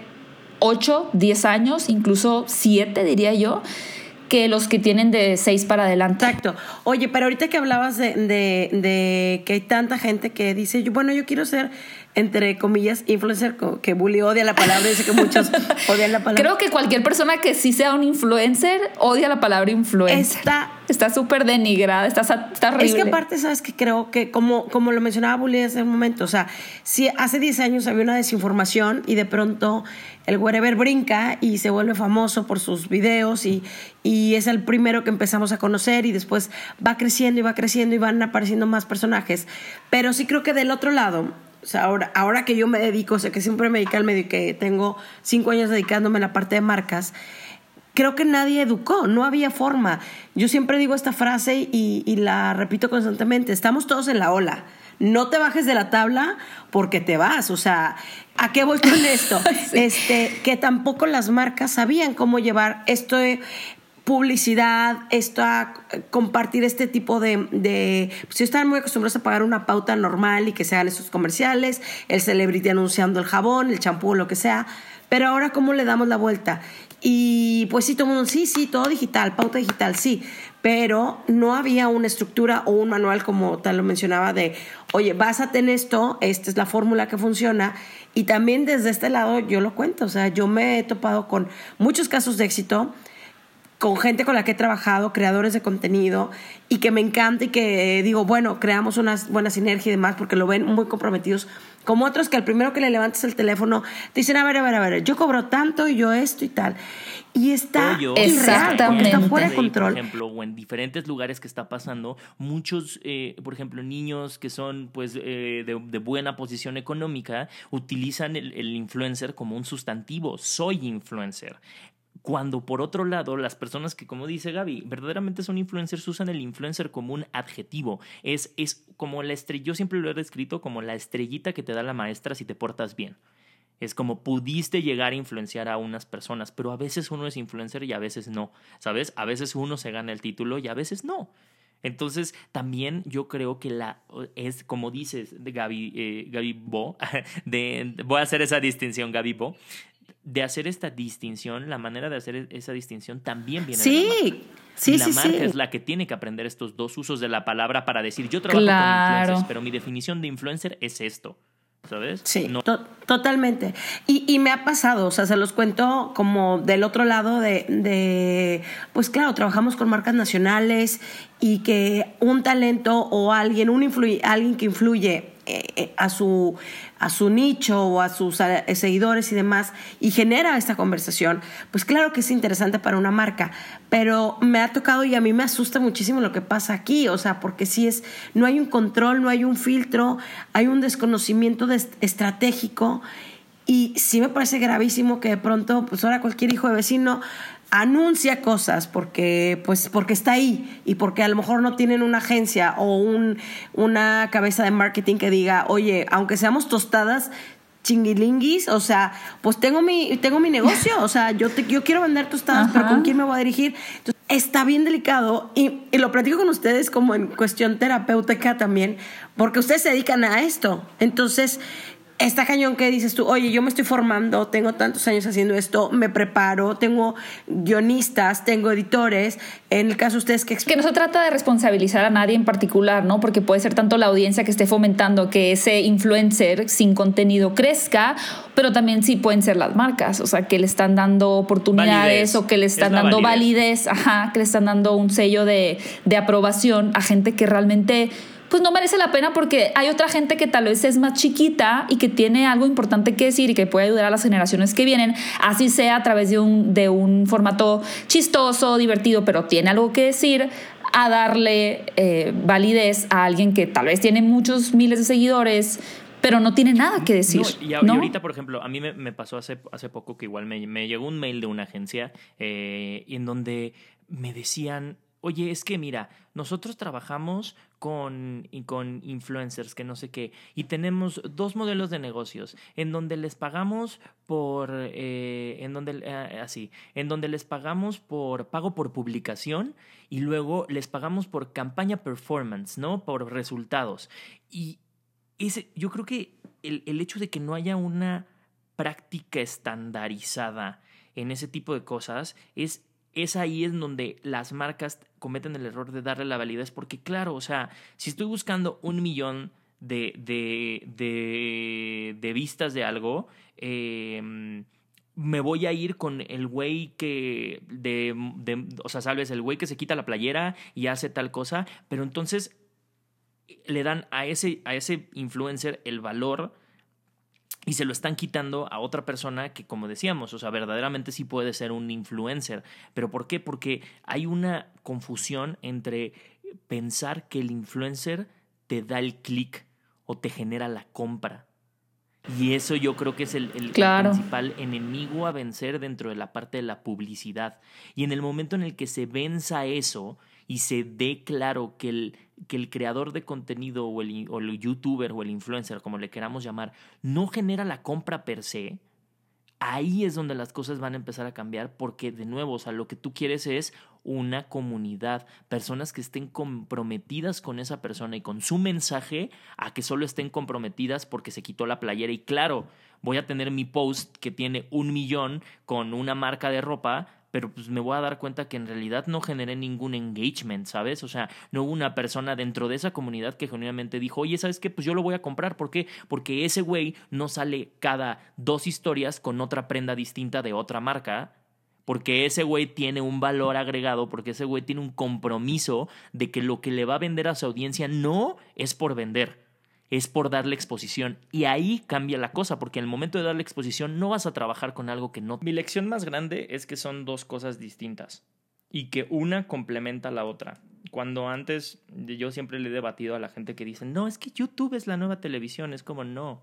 8, 10 años, incluso 7 diría yo, que los que tienen de seis para adelante. Exacto. Oye, pero ahorita que hablabas de, de, que hay tanta gente que dice, bueno, yo quiero ser entre comillas, influencer, que Bully odia la palabra, dice que muchos [LAUGHS] odian la palabra. Creo que cualquier persona que sí sea un influencer odia la palabra influencer. Está está súper denigrada, está, está horrible. Es que aparte, sabes que creo que, como, como lo mencionaba Bully hace un momento, o sea, si hace 10 años había una desinformación y de pronto el wherever brinca y se vuelve famoso por sus videos y, y es el primero que empezamos a conocer y después va creciendo y va creciendo y van apareciendo más personajes. Pero sí creo que del otro lado, o sea, ahora, ahora que yo me dedico, o sea, que siempre me dedico al medio y que tengo cinco años dedicándome a la parte de marcas, creo que nadie educó, no había forma. Yo siempre digo esta frase y, y, la repito constantemente, estamos todos en la ola. No te bajes de la tabla porque te vas. O sea, ¿a qué voy con esto? [LAUGHS] este, que tampoco las marcas sabían cómo llevar esto publicidad, esto a compartir este tipo de, pues están muy acostumbrados a pagar una pauta normal y que se hagan esos comerciales, el celebrity anunciando el jabón, el champú, lo que sea, pero ahora cómo le damos la vuelta. Y pues sí, todo sí, sí, todo digital, pauta digital, sí, pero no había una estructura o un manual como tal lo mencionaba de, oye, básate en esto, esta es la fórmula que funciona. Y también desde este lado yo lo cuento, o sea, yo me he topado con muchos casos de éxito con gente con la que he trabajado, creadores de contenido, y que me encanta y que digo, bueno, creamos una buena sinergia y demás porque lo ven muy comprometidos, como otros que al primero que le levantes el teléfono te dicen, a ver, a ver, a ver, yo cobro tanto y yo esto y tal. Y está Exactamente. está fuera de control. Por ejemplo, o en diferentes lugares que está pasando, muchos, eh, por ejemplo, niños que son pues eh, de, buena posición económica utilizan el, el influencer como un sustantivo. Soy influencer. Cuando por otro lado, las personas que, como dice Gaby, verdaderamente son influencers, usan el influencer como un adjetivo. Es, es como la estrella, yo siempre lo he descrito como la estrellita que te da la maestra si te portas bien. Es como pudiste llegar a influenciar a unas personas, pero a veces uno es influencer y a veces no, ¿sabes? A veces uno se gana el título y a veces no. Entonces, también yo creo que la es como dices, Gaby, eh, Gaby Bo, [LAUGHS] de, voy a hacer esa distinción, Gaby Bo, de hacer esta distinción, la manera de hacer esa distinción también viene sí, de la marca. Sí, la marca es la que tiene que aprender estos dos usos de la palabra para decir, yo trabajo con influencers, pero mi definición de influencer es esto. ¿Sabes? Sí, totalmente. Y, y, me ha pasado, o sea, se los cuento como del otro lado de, de, pues claro, trabajamos con marcas nacionales y que un talento o alguien, un alguien que influye a, su, a su nicho o a sus eh, seguidores y demás y genera esta conversación, pues claro que es interesante para una marca, pero me ha tocado y a mí me asusta muchísimo lo que pasa aquí, o sea, porque si es, no hay un control, no hay un filtro, hay un desconocimiento estratégico y sí me parece gravísimo que de pronto, pues ahora cualquier hijo de vecino anuncia cosas porque pues porque está ahí y porque a lo mejor no tienen una agencia o un, una cabeza de marketing que diga, "Oye, aunque seamos tostadas, chinguilinguis, o sea, pues tengo mi tengo mi negocio, o sea, yo te, yo quiero vender tostadas, pero ¿con quién me voy a dirigir?" Entonces, está bien delicado y, y lo platico con ustedes como en cuestión terapéutica también, porque ustedes se dedican a esto. Entonces, está cañón que dices tú, oye, yo me estoy formando, tengo tantos años haciendo esto, me preparo, tengo guionistas, tengo editores. En el caso de ustedes que... Que no se trata de responsabilizar a nadie en particular, ¿no? Porque puede ser tanto la audiencia que esté fomentando que ese influencer sin contenido crezca, pero también sí pueden ser las marcas, o sea, que le están dando oportunidades o que le están dando validez. ajá, que le están dando un sello de, de aprobación a gente que realmente pues no merece la pena porque hay otra gente que tal vez es más chiquita y que tiene algo importante que decir y que puede ayudar a las generaciones que vienen, así sea a través de un, de un formato chistoso, divertido, pero tiene algo que decir a darle eh, validez a alguien que tal vez tiene muchos miles de seguidores, pero no tiene nada que decir. y, ahorita, por ejemplo, a mí me, pasó hace, hace poco que igual me, me llegó un mail de una agencia eh, en donde me decían, oye, es que mira, nosotros trabajamos con, con influencers, que no sé qué, y tenemos dos modelos de negocios, en donde les pagamos por, eh, en donde, eh, así, en donde les pagamos por pago por publicación y luego les pagamos por campaña performance, ¿no? Por resultados. Y ese, yo creo que el, el hecho de que no haya una práctica estandarizada en ese tipo de cosas es es ahí en donde las marcas cometen el error de darle la validez, porque claro, o sea, si estoy buscando un millón de, de, de, de vistas de algo, eh, me voy a ir con el güey que de, de, o sea, sabes, el güey que se quita la playera y hace tal cosa, pero entonces le dan a ese, a ese influencer el valor y se lo están quitando a otra persona que, como decíamos, o sea, verdaderamente sí puede ser un influencer. ¿Pero por qué? Porque hay una confusión entre pensar que el influencer te da el clic o te genera la compra. Y eso yo creo que es el, el, Claro. principal enemigo a vencer dentro de la parte de la publicidad. Y en el momento en el que se venza eso y se dé claro que el, que el creador de contenido o el, o el youtuber o el influencer, como le queramos llamar, no genera la compra per se, ahí es donde las cosas van a empezar a cambiar porque de nuevo, o sea, lo que tú quieres es una comunidad, personas que estén comprometidas con esa persona y con su mensaje a que solo estén comprometidas porque se quitó la playera. Y claro, voy a tener mi post que tiene un millón con una marca de ropa, pero pues me voy a dar cuenta que en realidad no generé ningún engagement, ¿sabes? O sea, no hubo una persona dentro de esa comunidad que genuinamente dijo, oye, ¿sabes qué? Pues yo lo voy a comprar. ¿Por qué? Porque ese güey no sale cada dos historias con otra prenda distinta de otra marca. Porque ese güey tiene un valor agregado, porque ese güey tiene un compromiso de que lo que le va a vender a su audiencia no es por vender, es por darle exposición. Y ahí cambia la cosa, porque en el momento de darle exposición no vas a trabajar con algo que no. Mi lección más grande es que son dos cosas distintas y que una complementa la otra. Cuando antes yo siempre le he debatido a la gente que dice, no, es que YouTube es la nueva televisión, es como no,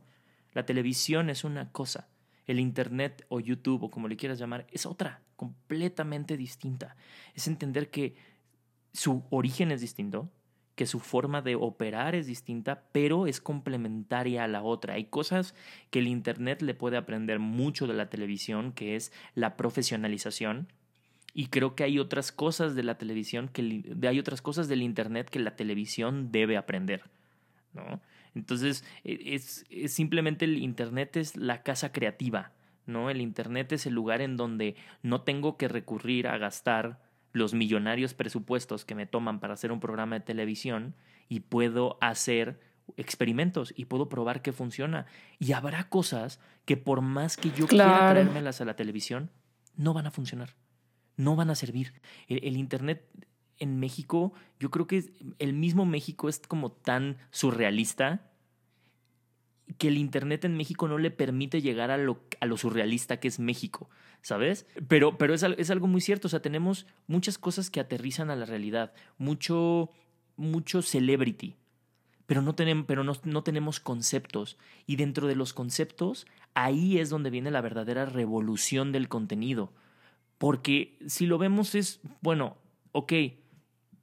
la televisión es una cosa, el Internet o YouTube o como le quieras llamar es otra, completamente distinta. Es entender que su origen es distinto, que su forma de operar es distinta, pero es complementaria a la otra. Hay cosas que el Internet le puede aprender mucho de la televisión, que es la profesionalización. Y creo que hay otras cosas de la televisión, que hay otras cosas del Internet que la televisión debe aprender. ¿no? Entonces, es, es simplemente el Internet es la casa creativa. ¿no? El Internet es el lugar en donde no tengo que recurrir a gastar los millonarios presupuestos que me toman para hacer un programa de televisión y puedo hacer experimentos y puedo probar que funciona. Y habrá cosas que por más que yo Claro. quiera traérmelas a la televisión, no van a funcionar, no van a servir. El, el Internet en México, yo creo que el mismo México es como tan surrealista que el Internet en México no le permite llegar a lo, surrealista que es México, ¿sabes? Pero, pero es algo muy cierto, o sea, tenemos muchas cosas que aterrizan a la realidad, mucho, mucho celebrity, pero, no, tenemos, pero no, no tenemos conceptos. Y dentro de los conceptos, ahí es donde viene la verdadera revolución del contenido. Porque si lo vemos es, bueno, ok,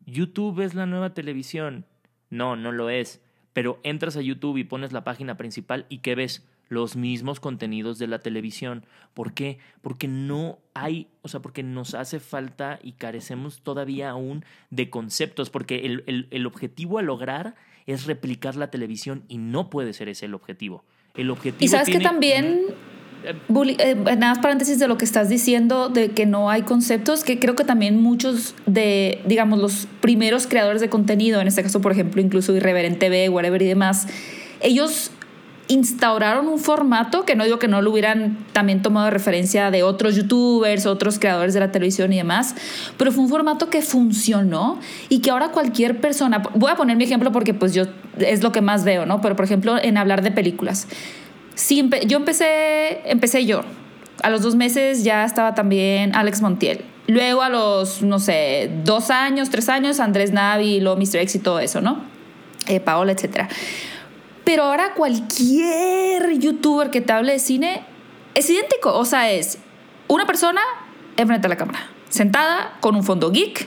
YouTube es la nueva televisión. No, no lo es. Pero entras a YouTube y pones la página principal y ¿qué ves? Los mismos contenidos de la televisión. ¿Por qué? Porque no hay, o sea, porque nos hace falta y carecemos todavía aún de conceptos, porque el, el, el objetivo a lograr es replicar la televisión y no puede ser ese el objetivo. El objetivo Y sabes que también, Bully, eh, nada más paréntesis de lo que estás diciendo, de que no hay conceptos, que creo que también muchos de, digamos, los primeros creadores de contenido, en este caso, por ejemplo, incluso Irreverent TV, whatever y demás, ellos instauraron un formato que no digo que no lo hubieran también tomado de referencia de otros youtubers, otros creadores de la televisión y demás, pero fue un formato que funcionó y que ahora cualquier persona, voy a poner mi ejemplo porque pues yo es lo que más veo, ¿no? Pero por ejemplo en hablar de películas. Sí, empe- yo empecé, empecé yo. A los dos meses ya estaba también Alex Montiel. Luego a los, no sé, dos años, tres años, Andrés Navi, luego Mr. X y todo eso, ¿no? Eh, Paola, etcétera. Pero ahora cualquier youtuber que te hable de cine es idéntico. O sea, es una persona enfrente a la cámara, sentada con un fondo geek,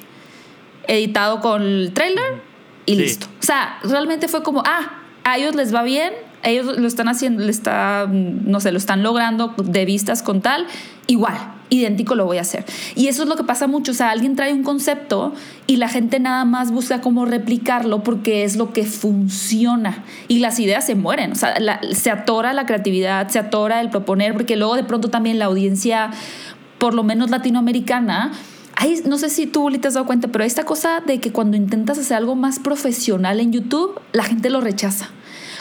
editado con el trailer y Sí. listo. O sea, realmente fue como, ah, a ellos les va bien, ellos lo están haciendo, le está, no sé, lo están logrando de vistas con tal, igual, idéntico lo voy a hacer. Y eso es lo que pasa mucho, o sea, alguien trae un concepto y la gente nada más busca cómo replicarlo porque es lo que funciona y las ideas se mueren, o sea, la- se atora la creatividad, se atora el proponer, porque luego de pronto también la audiencia, por lo menos latinoamericana, hay, no sé si tú te has dado cuenta, pero esta cosa de que cuando intentas hacer algo más profesional en YouTube, la gente lo rechaza.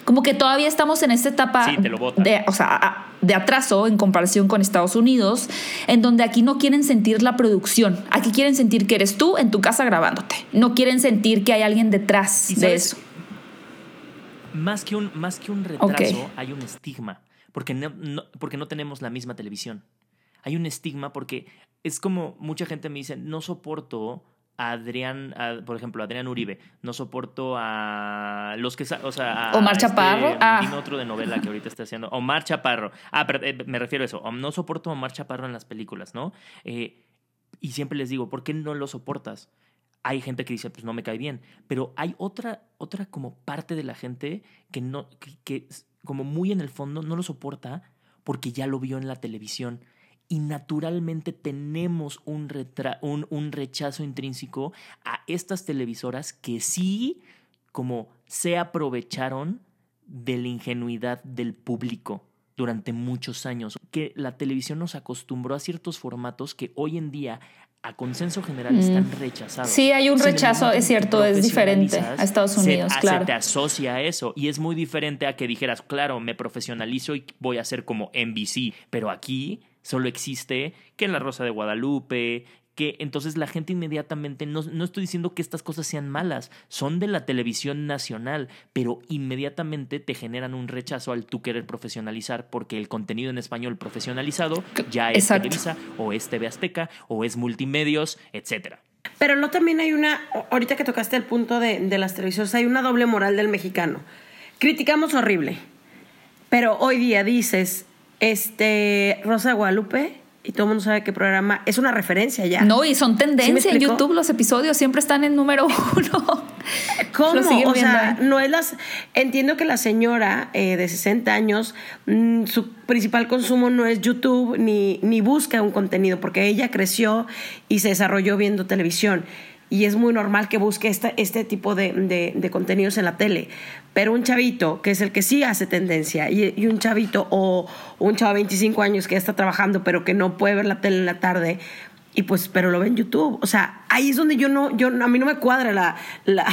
Como que todavía estamos en esta etapa de, o sea, de atraso en comparación con Estados Unidos, en donde aquí no quieren sentir la producción, aquí quieren sentir que eres tú en tu casa grabándote, no quieren sentir que hay alguien detrás de eso. Más que un, más que un retraso, hay un estigma, porque no, porque no tenemos la misma televisión. Hay un estigma porque es como mucha gente me dice, no soporto a Adrián, por ejemplo, Adrián Uribe, no soporto a los que, o sea, a Omar este, Chaparro, ah. otro de novela que ahorita está haciendo, Omar Chaparro, ah, pero eh, me refiero a eso, no soporto a Omar Chaparro en las películas, ¿no? Eh, y siempre les digo, ¿por qué no lo soportas? Hay gente que dice, pues no me cae bien, pero hay otra, otra como parte de la gente que no, que como muy en el fondo no lo soporta porque ya lo vio en la televisión y naturalmente tenemos un, un, rechazo intrínseco a estas televisoras que sí, como se aprovecharon de la ingenuidad del público durante muchos años, que la televisión nos acostumbró a ciertos formatos que hoy en día a consenso general mm. están rechazados. Sí, hay un rechazo, es cierto, es diferente a Estados Unidos, claro. Se te asocia a eso y es muy diferente a que dijeras, claro, me profesionalizo y voy a ser como NBC, pero aquí solo existe que en La Rosa de Guadalupe, que entonces la gente inmediatamente, no, no, estoy diciendo que estas cosas sean malas, son de la televisión nacional, pero inmediatamente te generan un rechazo al tú querer profesionalizar porque el contenido en español profesionalizado ya es Televisa o es TV Azteca o es Multimedios, etcétera. Pero no también hay una, ahorita que tocaste el punto de, de las televisiones, hay una doble moral del mexicano. Criticamos horrible, pero hoy día dices, este, Rosa Guadalupe, y todo el mundo sabe qué programa es una referencia ya. No, y son tendencia en YouTube, los episodios siempre están en número uno. [LAUGHS] ¿Cómo? O sea, no es las. Entiendo que la señora eh, de 60 años, mm, su principal consumo no es YouTube ni, ni busca un contenido, porque ella creció y se desarrolló viendo televisión y es muy normal que busque este, este tipo de, contenidos en la tele. Pero un chavito, que es el que sí hace tendencia, y, un chavito o un chavo de 25 años que está trabajando pero que no puede ver la tele en la tarde, y pues, pero lo ve en YouTube. O sea, ahí es donde yo no, yo, a mí no me cuadra la, la,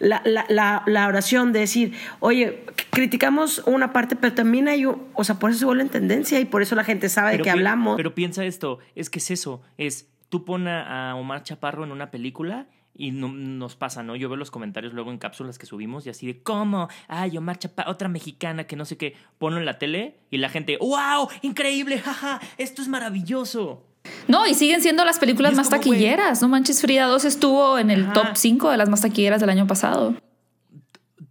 [LAUGHS] la, oración de decir, oye, criticamos una parte, pero también hay, o sea, por eso se vuelve en tendencia y por eso la gente sabe de qué hablamos. Pero piensa esto, es que es eso, es tú pones a Omar Chaparro en una película y nos pasa, ¿no? Yo veo los comentarios luego en cápsulas que subimos y así de, ¿cómo? Ay, Omar Chaparro, otra mexicana que no sé qué, ponlo en la tele y la gente, ¡wow! ¡Increíble! [LAUGHS] ¡Jaja! ¡Esto es maravilloso! No, y siguen siendo las películas más taquilleras. No manches, Frida 2 estuvo en el top 5 de las más taquilleras del año pasado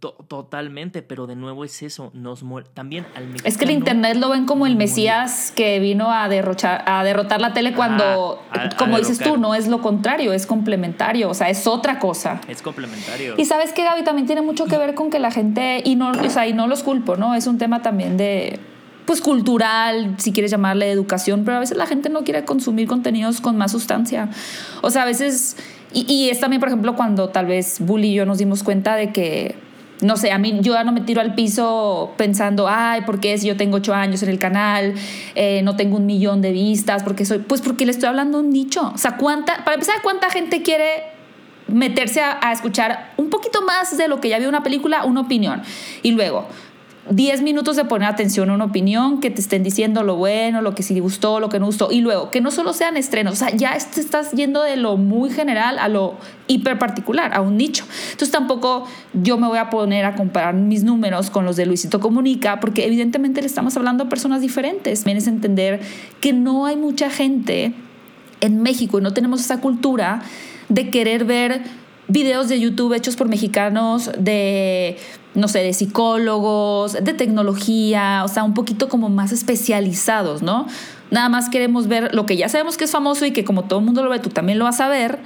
totalmente, pero de nuevo es eso, nos también al Es que el internet lo ven como el Mesías que vino a derrochar, a derrotar la tele cuando, como dices tú, no es lo contrario, es complementario, o sea, es otra cosa. Es complementario. Y sabes que Gaby también tiene mucho que ver con que la gente, y no, o sea, y no los culpo, ¿no? Es un tema también de pues cultural, si quieres llamarle educación, pero a veces la gente no quiere consumir contenidos con más sustancia. O sea, a veces, y, y es también, por ejemplo, cuando tal vez Bully y yo nos dimos cuenta de que no sé, a mí yo ya no me tiro al piso pensando, ay, ¿por qué si yo tengo ocho años en el canal, eh, no tengo un millón de vistas? Porque soy, pues porque le estoy hablando un nicho. O sea, ¿cuánta, para empezar, ¿cuánta gente quiere meterse a, a escuchar un poquito más de lo que ya vio una película, una opinión? Y luego, 10 minutos de poner atención a una opinión, que te estén diciendo lo bueno, lo que sí gustó, lo que no gustó, y luego que no solo sean estrenos, o sea, ya estás yendo de lo muy general a lo hiper particular, a un nicho. Entonces tampoco yo me voy a poner a comparar mis números con los de Luisito Comunica, porque evidentemente le estamos hablando a personas diferentes. Vienes a entender que no hay mucha gente en México y no tenemos esa cultura de querer ver videos de YouTube hechos por mexicanos de no sé, de psicólogos, de tecnología, o sea, un poquito como más especializados, ¿no? Nada más queremos ver lo que ya sabemos que es famoso y que como todo el mundo lo ve, tú también lo vas a ver.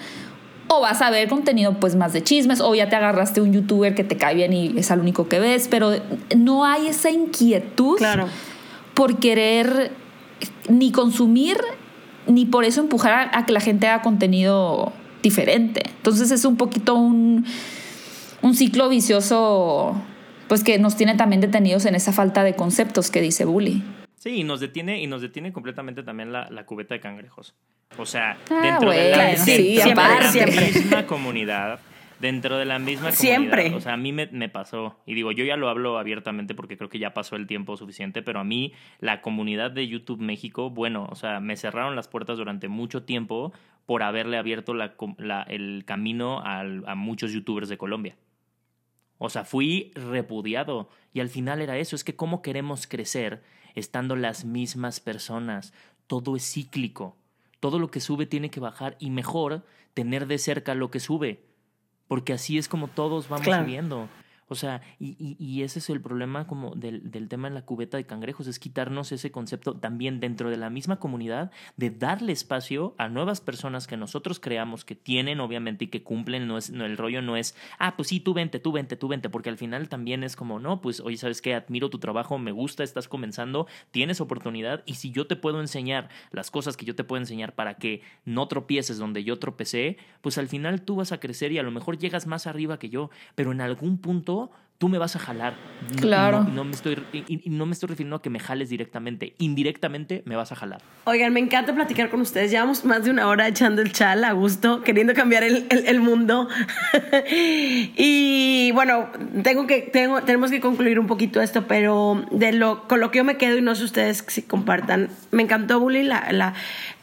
O vas a ver contenido pues más de chismes, o ya te agarraste un youtuber que te cae bien y es el único que ves, pero no hay esa inquietud claro. por querer ni consumir, ni por eso empujar a que la gente haga contenido diferente. Entonces es un poquito un un ciclo vicioso pues que nos tiene también detenidos en esa falta de conceptos que dice Bully. Sí, y nos detiene, y nos detiene completamente también la, la cubeta de cangrejos. O sea, Ah, dentro de la, dentro de misma comunidad, dentro de la misma comunidad. Siempre. O sea, a mí me, me pasó, y digo, yo ya lo hablo abiertamente porque creo que ya pasó el tiempo suficiente, pero a mí la comunidad de YouTube México, bueno, o sea, me cerraron las puertas durante mucho tiempo por haberle abierto la, com- la- el camino a muchos youtubers de Colombia. O sea, fui repudiado. Y al final era eso, es que cómo queremos crecer estando las mismas personas. Todo es cíclico. Todo lo que sube tiene que bajar y mejor tener de cerca lo que sube. Porque así es como todos vamos Claro. subiendo. O sea, y, y- ese es el problema como del, del tema en la cubeta de cangrejos, es quitarnos ese concepto también dentro de la misma comunidad, de darle espacio a nuevas personas que nosotros creamos que tienen, obviamente, y que cumplen. No es, no, el rollo no es, ah, pues sí, tú vente, tú vente, tú vente, porque al final también es como, no, pues, oye, ¿sabes qué? Admiro tu trabajo, me gusta, estás comenzando, tienes oportunidad, y si yo te puedo enseñar las cosas que yo te puedo enseñar para que no tropieces donde yo tropecé, pues al final tú vas a crecer y a lo mejor llegas más arriba que yo, pero en algún punto tú me vas a jalar. No- Claro. No, no me estoy, y, y no me estoy refiriendo a que me jales directamente. Indirectamente me vas a jalar. Oigan, me encanta platicar con ustedes. Llevamos más de una hora echando el chal a gusto, queriendo cambiar el, el- el mundo. [LAUGHS] y bueno, tengo que, tengo, tenemos que concluir un poquito esto, pero de lo, con lo que yo me quedo y no sé ustedes si compartan. Me encantó, Bully, la, la-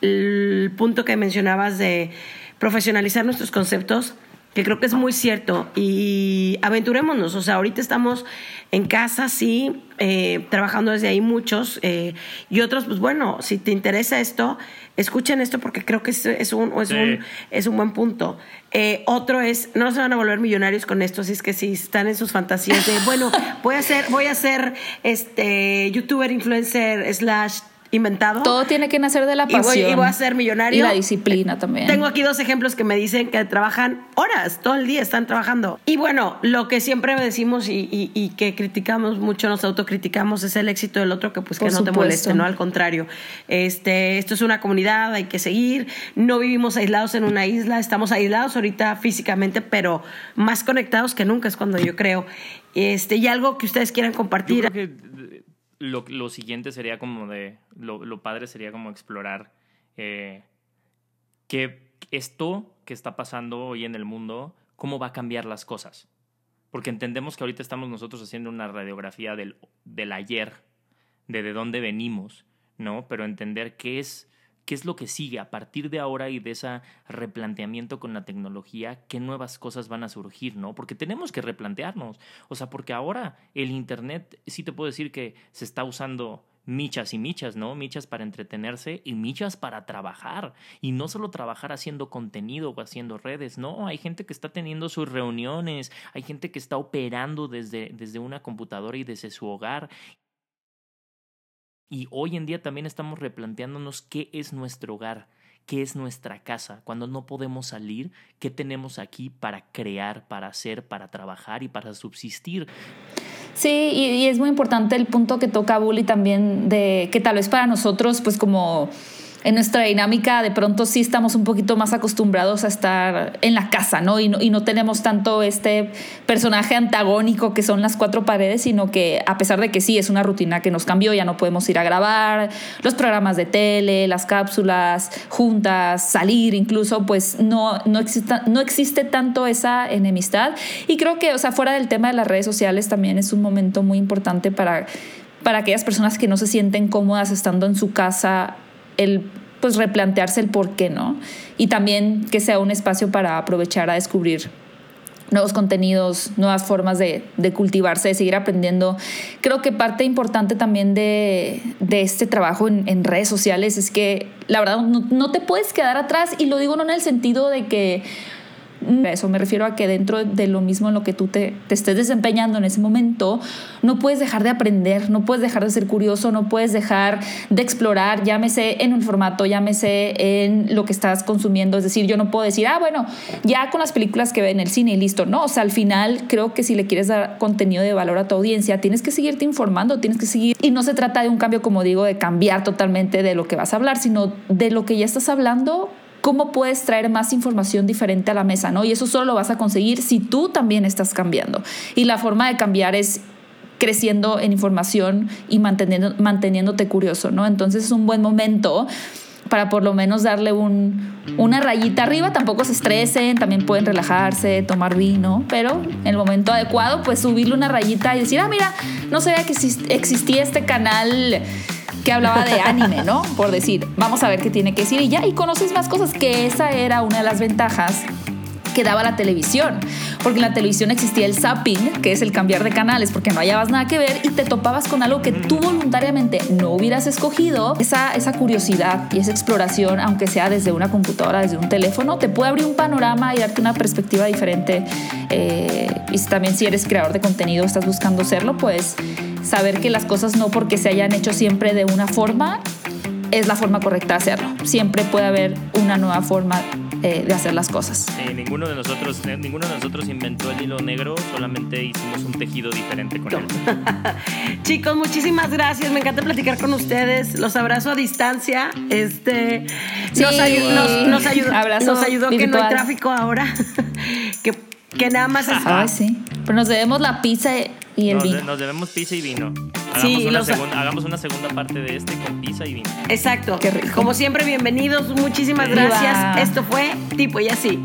el punto que mencionabas de profesionalizar nuestros conceptos que creo que es muy cierto y aventurémonos, o sea, ahorita estamos en casa, sí, eh, trabajando desde ahí muchos y otros, pues bueno, si te interesa esto, escuchen esto porque creo que es, es un, es, Sí. un, es un buen punto. Eh, otro es, no se van a volver millonarios con esto, así es que si están en sus fantasías de, bueno, voy a ser, voy a ser este youtuber, influencer, slash inventado. Todo tiene que nacer de la Y voy- pasión. y voy a ser millonario. Y la disciplina también. Tengo aquí dos ejemplos que me dicen que trabajan horas, todo el día están trabajando. Y bueno, lo que siempre decimos y, y- y que criticamos mucho, nos autocriticamos, es el éxito del otro que pues que no te moleste, ¿no? Al contrario. Este, esto es una comunidad, hay que seguir. No vivimos aislados en una isla, estamos aislados ahorita físicamente, pero más conectados que nunca es cuando yo creo. Este, y algo que ustedes quieran Yo compartir. creo que lo, lo siguiente sería como de. Lo, lo padre sería como explorar eh, que esto que está pasando hoy en el mundo, cómo va a cambiar las cosas. Porque entendemos que ahorita estamos nosotros haciendo una radiografía del, del ayer, de de dónde venimos, ¿no? Pero entender qué es, qué es lo que sigue a partir de ahora y de ese replanteamiento con la tecnología, qué nuevas cosas van a surgir, ¿no? Porque tenemos que replantearnos. O sea, porque ahora el Internet, sí te puedo decir que se está usando michas y michas, ¿no? Michas para entretenerse y michas para trabajar. Y no solo trabajar haciendo contenido o haciendo redes, no, hay gente que está teniendo sus reuniones, hay gente que está operando desde, desde una computadora y desde su hogar. Y hoy en día también estamos replanteándonos qué es nuestro hogar, qué es nuestra casa. Cuando no podemos salir, ¿qué tenemos aquí para crear, para hacer, para trabajar y para subsistir? Sí, y, es muy importante el punto que toca Bully también de que tal vez para nosotros, pues como en nuestra dinámica, de pronto sí estamos un poquito más acostumbrados a estar en la casa, ¿no? Y no, y no tenemos tanto este personaje antagónico que son las cuatro paredes, sino que a pesar de que sí es una rutina que nos cambió, ya no podemos ir a grabar, los programas de tele, las cápsulas, juntas, salir incluso, pues no, no, exista, no existe tanto esa enemistad. Y creo que, o sea, fuera del tema de las redes sociales también es un momento muy importante para, para aquellas personas que no se sienten cómodas estando en su casa, el pues replantearse el por qué, ¿no? Y también que sea un espacio para aprovechar a descubrir nuevos contenidos, nuevas formas de, de, cultivarse, de seguir aprendiendo. Creo que parte importante también de, de este trabajo en, redes sociales es que la verdad no, no, te puedes quedar atrás y lo digo no en el sentido de que eso me refiero a que dentro de lo mismo en lo que tú te, te, estés desempeñando en ese momento, no puedes dejar de aprender, no puedes dejar de ser curioso, no puedes dejar de explorar, llámese en el formato, llámese en lo que estás consumiendo. Es decir, yo no puedo decir, ah, bueno, ya con las películas que ve en el cine y listo. No, o sea, al final creo que si le quieres dar contenido de valor a tu audiencia, tienes que seguirte informando, tienes que seguir. Y no se trata de un cambio, como digo, de cambiar totalmente de lo que vas a hablar, sino de lo que ya estás hablando cómo puedes traer más información diferente a la mesa, ¿no? Y eso solo lo vas a conseguir si tú también estás cambiando. Y la forma de cambiar es creciendo en información y manteniéndote curioso, ¿no? Entonces es un buen momento para por lo menos darle un, una rayita arriba. Tampoco se estresen, también pueden relajarse, tomar vino, pero en el momento adecuado, pues subirle una rayita y decir, ah, mira, no sabía que existía este canal que hablaba de anime, ¿no? Por decir, vamos a ver qué tiene que decir y ya, y conoces más cosas, que esa era una de las ventajas que daba la televisión, porque en la televisión existía el zapping, que es el cambiar de canales, porque no hallabas nada que ver y te topabas con algo que tú voluntariamente no hubieras escogido. Esa, esa curiosidad y esa exploración, aunque sea desde una computadora, desde un teléfono, te puede abrir un panorama y darte una perspectiva diferente. Eh, y también si eres creador de contenido, estás buscando serlo, pues saber que las cosas no porque se hayan hecho siempre de una forma es la forma correcta de hacerlo. Siempre puede haber una nueva forma eh, de hacer las cosas. ninguno de nosotros, eh, ninguno de nosotros inventó el hilo negro, solamente hicimos un tejido diferente con él. [LAUGHS] Chicos, muchísimas gracias. Me encanta platicar con ustedes. Los abrazo a distancia. Este nos, ayudó, nos, ayudó, que no hay tráfico ahora. [LAUGHS] que, que nada más es. Ah, sí. Pero nos debemos la pizza y el vino. nos debemos pizza y vino. Hagamos, una segunda, hagamos, una segunda, parte de este con pizza y vino. Exacto. Como siempre, bienvenidos. Muchísimas gracias. Esto fue Tipo y así.